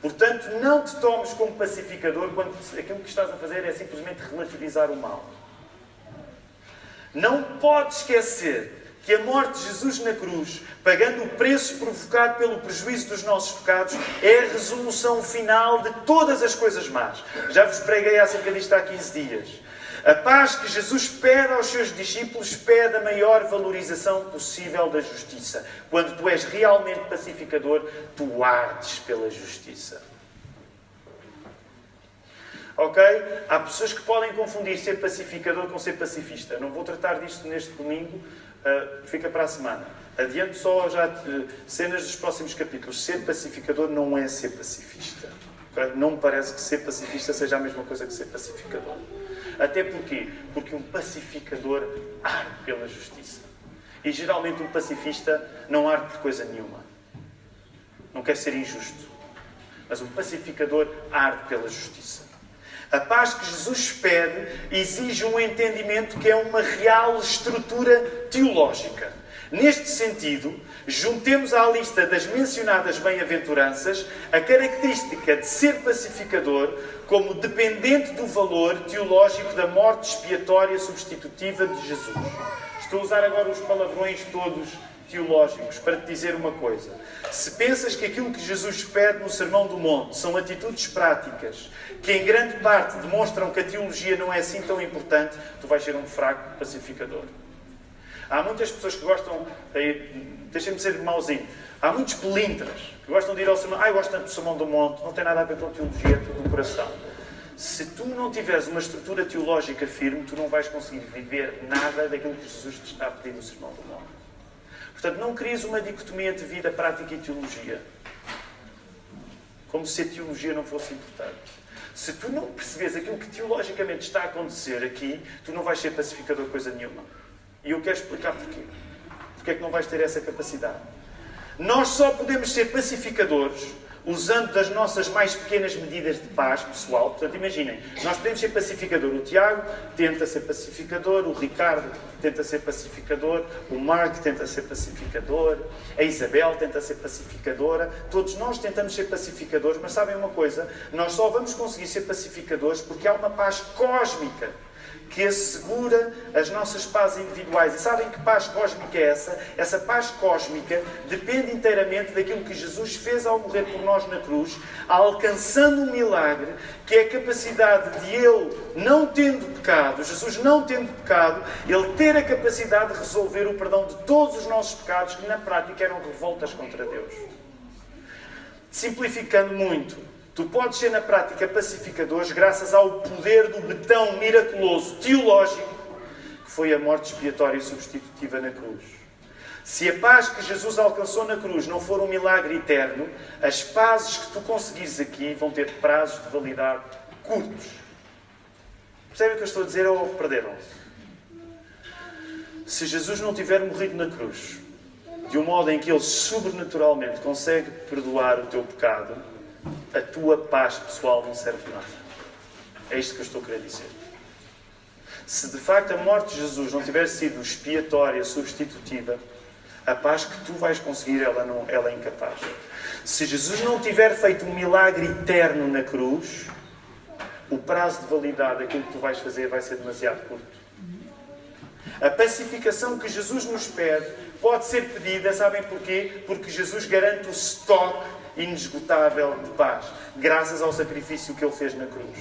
Portanto, não te tomes como pacificador quando aquilo que estás a fazer é simplesmente relativizar o mal. Não podes esquecer que a morte de Jesus na cruz, pagando o preço provocado pelo prejuízo dos nossos pecados, é a resolução final de todas as coisas más. Já vos preguei acerca disto há 15 dias. A paz que Jesus pede aos seus discípulos pede a maior valorização possível da justiça. Quando tu és realmente pacificador, tu ardes pela justiça. Ok? Há pessoas que podem confundir ser pacificador com ser pacifista. Não vou tratar disto neste domingo, uh, fica para a semana. Adianto só já uh, cenas dos próximos capítulos. Ser pacificador não é ser pacifista. Não me parece que ser pacifista seja a mesma coisa que ser pacificador. Até porquê? Porque um pacificador arde pela justiça. E geralmente um pacifista não arde por coisa nenhuma. Não quer ser injusto. Mas um pacificador arde pela justiça. A paz que Jesus pede exige um entendimento que é uma real estrutura teológica. Neste sentido, juntemos à lista das mencionadas bem-aventuranças a característica de ser pacificador como dependente do valor teológico da morte expiatória substitutiva de Jesus. Estou a usar agora os palavrões todos teológicos para te dizer uma coisa. Se pensas que aquilo que Jesus pede no Sermão do Monte são atitudes práticas que em grande parte demonstram que a teologia não é assim tão importante, tu vais ser um fraco pacificador. Há muitas pessoas que gostam, deixem-me ser mauzinho, há muitos pelintras que gostam de ir ao sermão, ah, eu gosto tanto do sermão do monte, não tem nada a ver com a teologia, é tudo do coração. Se tu não tiveres uma estrutura teológica firme, tu não vais conseguir viver nada daquilo que Jesus te está a pedir no sermão do monte. Portanto, não cries uma dicotomia entre vida prática e teologia. Como se a teologia não fosse importante. Se tu não percebes aquilo que teologicamente está a acontecer aqui, tu não vais ser pacificador coisa nenhuma. E eu quero explicar porquê. Porque é que não vais ter essa capacidade? Nós só podemos ser pacificadores usando das nossas mais pequenas medidas de paz pessoal. Portanto, imaginem, nós podemos ser pacificador. O Tiago tenta ser pacificador, o Ricardo tenta ser pacificador, o Mark tenta ser pacificador, a Isabel tenta ser pacificadora. Todos nós tentamos ser pacificadores, mas sabem uma coisa? Nós só vamos conseguir ser pacificadores porque há uma paz cósmica que assegura as nossas pazes individuais. E sabem que paz cósmica é essa? Essa paz cósmica depende inteiramente daquilo que Jesus fez ao morrer por nós na cruz, alcançando um milagre, que é a capacidade de Ele, não tendo pecado, Jesus não tendo pecado, Ele ter a capacidade de resolver o perdão de todos os nossos pecados, que na prática eram revoltas contra Deus. Simplificando muito, Tu podes ser na prática pacificadores graças ao poder do betão miraculoso teológico que foi a morte expiatória e substitutiva na cruz. Se a paz que Jesus alcançou na cruz não for um milagre eterno, as pazes que tu conseguires aqui vão ter prazos de validade curtos. Percebem o que eu estou a dizer ou perderam-se? Se Jesus não tiver morrido na cruz, de um modo em que Ele sobrenaturalmente consegue perdoar o teu pecado, a tua paz pessoal não serve de nada. É isto que eu estou a querer dizer. Se de facto a morte de Jesus não tiver sido expiatória, substitutiva, a paz que tu vais conseguir, ela, não, ela é incapaz. Se Jesus não tiver feito um milagre eterno na cruz, o prazo de validade daquilo que tu vais fazer vai ser demasiado curto. A pacificação que Jesus nos pede pode ser pedida, sabem porquê? Porque Jesus garante o estoque inesgotável de paz, graças ao sacrifício que ele fez na cruz.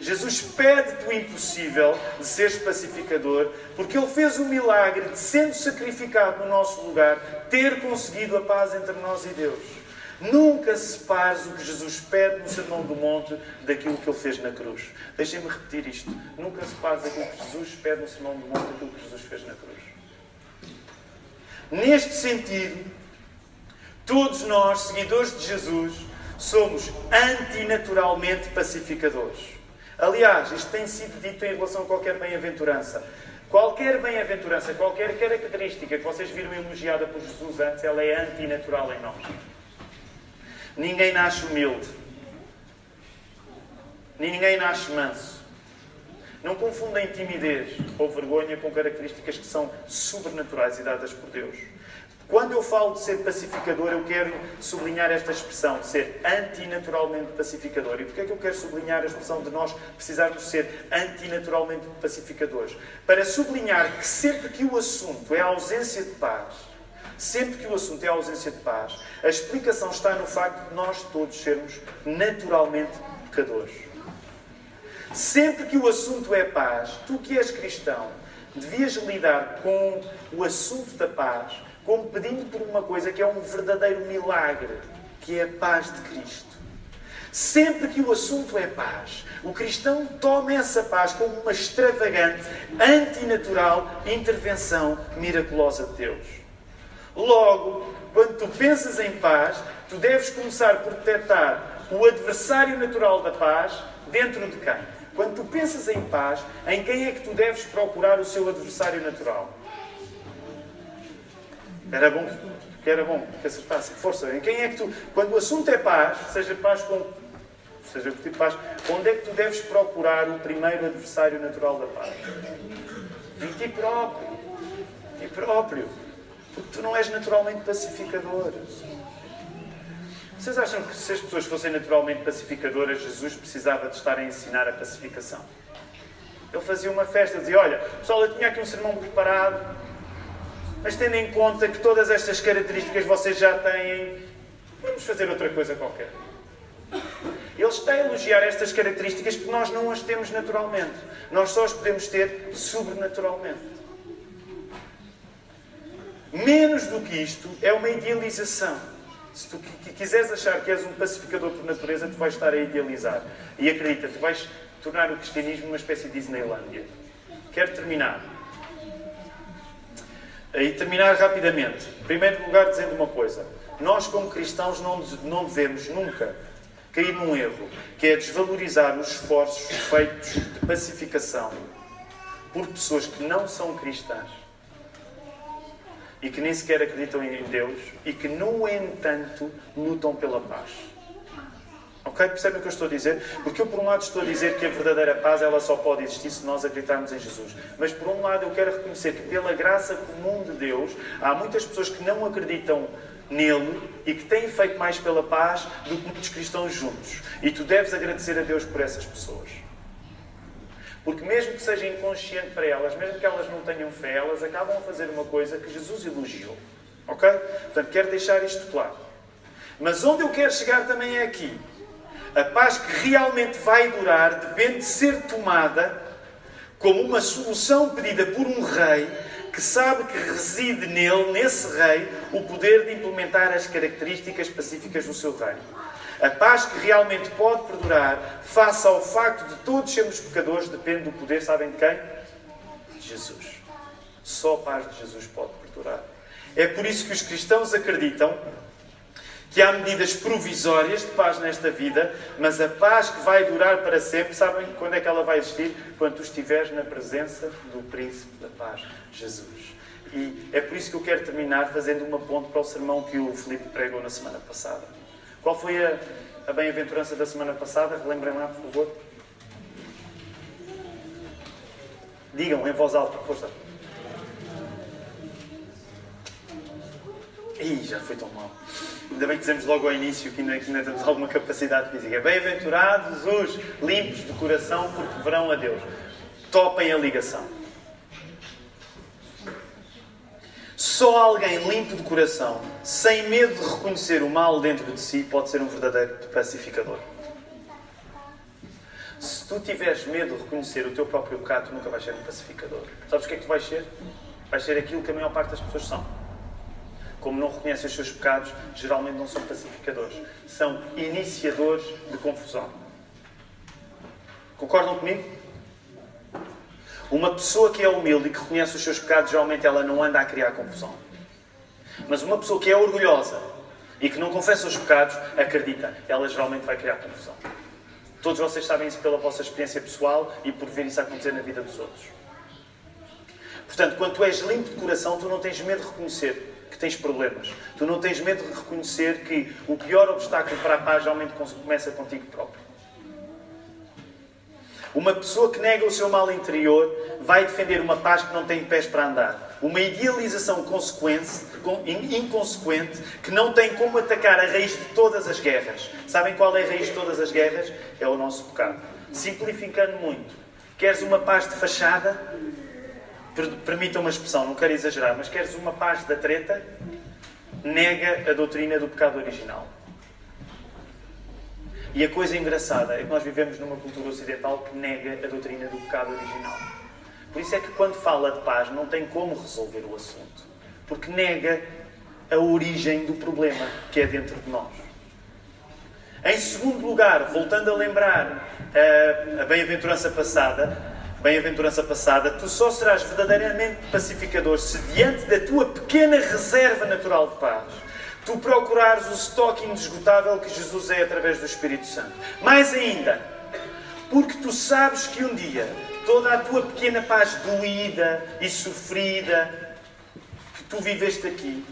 Jesus pede-te o impossível de seres pacificador, porque ele fez o milagre de, sendo sacrificado no nosso lugar, ter conseguido a paz entre nós e Deus. Nunca separes o que Jesus pede no Sermão do Monte daquilo que ele fez na cruz. Deixem-me repetir isto. Nunca separes aquilo que Jesus pede no Sermão do Monte daquilo que Jesus fez na cruz. Neste sentido, Todos nós, seguidores de Jesus, somos antinaturalmente pacificadores. Aliás, isto tem sido dito em relação a qualquer bem-aventurança. Qualquer bem-aventurança, qualquer característica que vocês viram elogiada por Jesus antes, ela é antinatural em nós. Ninguém nasce humilde. Ninguém nasce manso. Não confundem timidez ou vergonha com características que são sobrenaturais e dadas por Deus. Quando eu falo de ser pacificador, eu quero sublinhar esta expressão, de ser antinaturalmente pacificador. E porquê é que eu quero sublinhar a expressão de nós precisarmos ser antinaturalmente pacificadores? Para sublinhar que sempre que o assunto é a ausência de paz, sempre que o assunto é a ausência de paz, a explicação está no facto de nós todos sermos naturalmente pecadores. Sempre que o assunto é paz, tu que és cristão, devias lidar com o assunto da paz como pedindo por uma coisa que é um verdadeiro milagre, que é a paz de Cristo. Sempre que o assunto é paz, o cristão toma essa paz como uma extravagante, antinatural intervenção miraculosa de Deus. Logo, quando tu pensas em paz, tu deves começar por detectar o adversário natural da paz dentro de quem? Quando tu pensas em paz, em quem é que tu deves procurar o seu adversário natural? Era bom que era bom que acertasse. Força, em quem é que tu. Quando o assunto é paz, seja paz com. Seja que tipo paz, onde é que tu deves procurar o primeiro adversário natural da paz? Em ti próprio. Em ti próprio. Porque tu não és naturalmente pacificador. Vocês acham que se as pessoas fossem naturalmente pacificadoras, Jesus precisava de estar a ensinar a pacificação? Ele fazia uma festa, dizia: Olha, pessoal, eu tinha aqui um sermão preparado, mas tendo em conta que todas estas características vocês já têm, vamos fazer outra coisa qualquer. Ele está a elogiar estas características porque nós não as temos naturalmente. Nós só as podemos ter sobrenaturalmente. Menos do que isto é uma idealização. Se tu quiseres achar que és um pacificador por natureza, tu vais estar a idealizar. E acredita, tu vais tornar o cristianismo uma espécie de Disneylandia. Quero terminar. E terminar rapidamente. Em primeiro lugar, dizendo uma coisa. Nós, como cristãos, não, não devemos nunca cair num erro, que é desvalorizar os esforços feitos de pacificação por pessoas que não são cristãs e que nem sequer acreditam em Deus e que, no entanto, lutam pela paz. Ok? Percebem o que eu estou a dizer? Porque eu, por um lado, estou a dizer que a verdadeira paz ela só pode existir se nós acreditarmos em Jesus. Mas, por um lado, eu quero reconhecer que, pela graça comum de Deus, há muitas pessoas que não acreditam nele e que têm feito mais pela paz do que muitos cristãos juntos. E tu deves agradecer a Deus por essas pessoas. Porque mesmo que seja inconsciente para elas, mesmo que elas não tenham fé, elas acabam a fazer uma coisa que Jesus elogiou. Ok? Portanto, quero deixar isto claro. Mas onde eu quero chegar também é aqui. A paz que realmente vai durar depende de ser tomada como uma solução pedida por um rei que sabe que reside nele, nesse rei, o poder de implementar as características pacíficas do seu reino. A paz que realmente pode perdurar, face ao facto de todos sermos pecadores, depende do poder, sabem de quem? De Jesus. Só a paz de Jesus pode perdurar. É por isso que os cristãos acreditam que há medidas provisórias de paz nesta vida, mas a paz que vai durar para sempre, sabem quando é que ela vai existir? Quando estiveres na presença do Príncipe da Paz, Jesus. E é por isso que eu quero terminar fazendo uma ponte para o sermão que o Filipe pregou na semana passada. Qual foi a, a bem-aventurança da semana passada? Relembrem lá, por favor. Digam em voz alta, força. Ih, já foi tão mal. Ainda bem que dizemos logo ao início que ainda, que ainda temos alguma capacidade física. Bem-aventurados os limpos de coração, porque verão a Deus. Topem a ligação. Só alguém limpo de coração, sem medo de reconhecer o mal dentro de si, pode ser um verdadeiro pacificador. Se tu tiveres medo de reconhecer o teu próprio pecado, tu nunca vais ser um pacificador. Sabes o que é que tu vais ser? Vais ser aquilo que a maior parte das pessoas são. Como não reconhecem os seus pecados, geralmente não são pacificadores. São iniciadores de confusão. Concordam comigo? Uma pessoa que é humilde e que reconhece os seus pecados, geralmente ela não anda a criar confusão. Mas uma pessoa que é orgulhosa e que não confessa os pecados, acredita, ela geralmente vai criar confusão. Todos vocês sabem isso pela vossa experiência pessoal e por ver isso acontecer na vida dos outros. Portanto, quando tu és limpo de coração, tu não tens medo de reconhecer que tens problemas. Tu não tens medo de reconhecer que o pior obstáculo para a paz geralmente começa contigo próprio. Uma pessoa que nega o seu mal interior vai defender uma paz que não tem pés para andar. Uma idealização inconsequente que não tem como atacar a raiz de todas as guerras. Sabem qual é a raiz de todas as guerras? É o nosso pecado. Simplificando muito. Queres uma paz de fachada? Permita uma expressão, não quero exagerar, mas queres uma paz da treta? Nega a doutrina do pecado original. E a coisa engraçada é que nós vivemos numa cultura ocidental que nega a doutrina do pecado original. Por isso é que quando fala de paz não tem como resolver o assunto. Porque nega a origem do problema que é dentro de nós. Em segundo lugar, voltando a lembrar a, a bem-aventurança passada, bem-aventurança passada, tu só serás verdadeiramente pacificador se diante da tua pequena reserva natural de paz, tu procurares o estoque inesgotável que Jesus é através do Espírito Santo. Mais ainda, porque tu sabes que um dia toda a tua pequena paz doída e sofrida que tu viveste aqui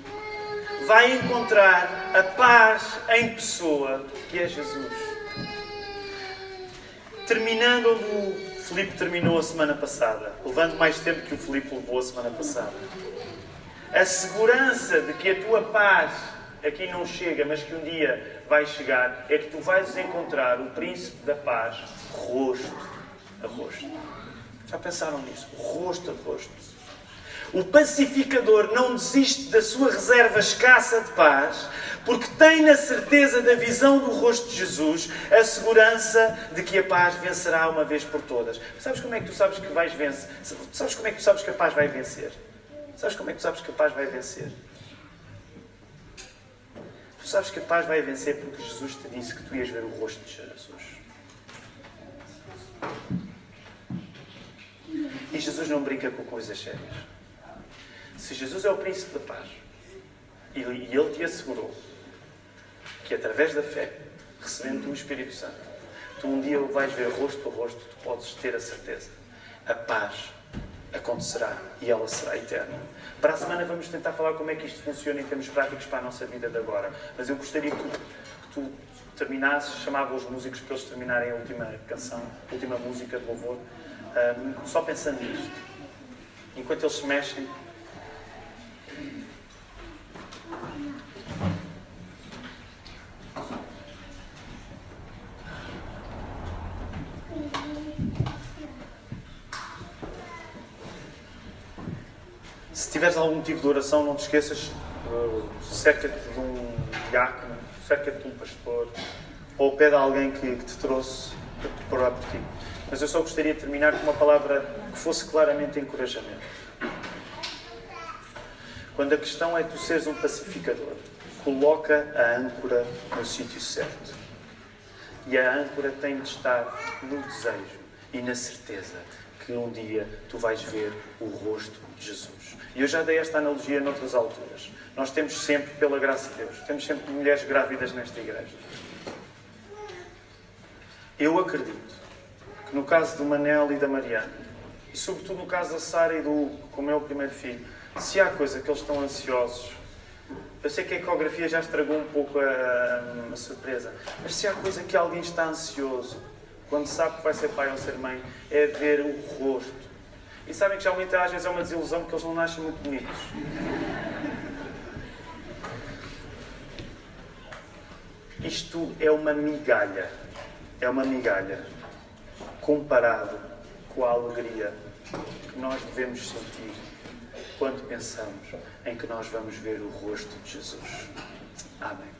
vai encontrar a paz em pessoa que é Jesus. Terminando Filipe terminou a semana passada, levando mais tempo que o Filipe levou a semana passada. A segurança de que a tua paz aqui não chega, mas que um dia vai chegar, é que tu vais encontrar o príncipe da paz rosto a rosto. Já pensaram nisso? Rosto a rosto. O pacificador não desiste da sua reserva escassa de paz, porque tem na certeza da visão do rosto de Jesus a segurança de que a paz vencerá uma vez por todas. Sabes como é que tu sabes que vais vencer? Sabes como é que tu sabes que a paz vai vencer? Sabes como é que tu sabes que a paz vai vencer? Tu sabes que a paz vai vencer porque Jesus te disse que tu ias ver o rosto de Jesus. E Jesus não brinca com coisas sérias. Se Jesus é o príncipe da paz e ele te assegurou que através da fé, recebendo o Espírito Santo, tu um dia o vais ver rosto a rosto, tu podes ter a certeza. A paz acontecerá e ela será eterna. Para a semana vamos tentar falar como é que isto funciona em termos práticos para a nossa vida de agora. Mas eu gostaria que tu, que tu terminasses, chamava os músicos para eles terminarem a última canção, a última música de louvor, um, só pensando nisto. Enquanto eles se mexem, Se tiveres algum motivo de oração, não te esqueças, uh, cerca-te de um diácono, cerca-te de um pastor, ou pede a alguém que, que te trouxe para orar por ti. Mas eu só gostaria de terminar com uma palavra que fosse claramente encorajamento. Quando a questão é tu seres um pacificador, coloca a âncora no sítio certo. E a âncora tem de estar no desejo e na certeza que um dia tu vais ver o rosto de Jesus. E eu já dei esta analogia noutras alturas. Nós temos sempre, pela graça de Deus, temos sempre mulheres grávidas nesta igreja. Eu acredito que no caso do Manel e da Mariana, e sobretudo no caso da Sara e do Hugo, como é o primeiro filho, se há coisa que eles estão ansiosos, eu sei que a ecografia já estragou um pouco a, a, surpresa, mas se há coisa que alguém está ansioso quando sabe que vai ser pai ou ser mãe, é ver o rosto. E sabem que já muitas vezes é uma desilusão porque eles não nascem muito bonitos. Isto é uma migalha. É uma migalha comparado com a alegria que nós devemos sentir quando pensamos em que nós vamos ver o rosto de Jesus. Amém.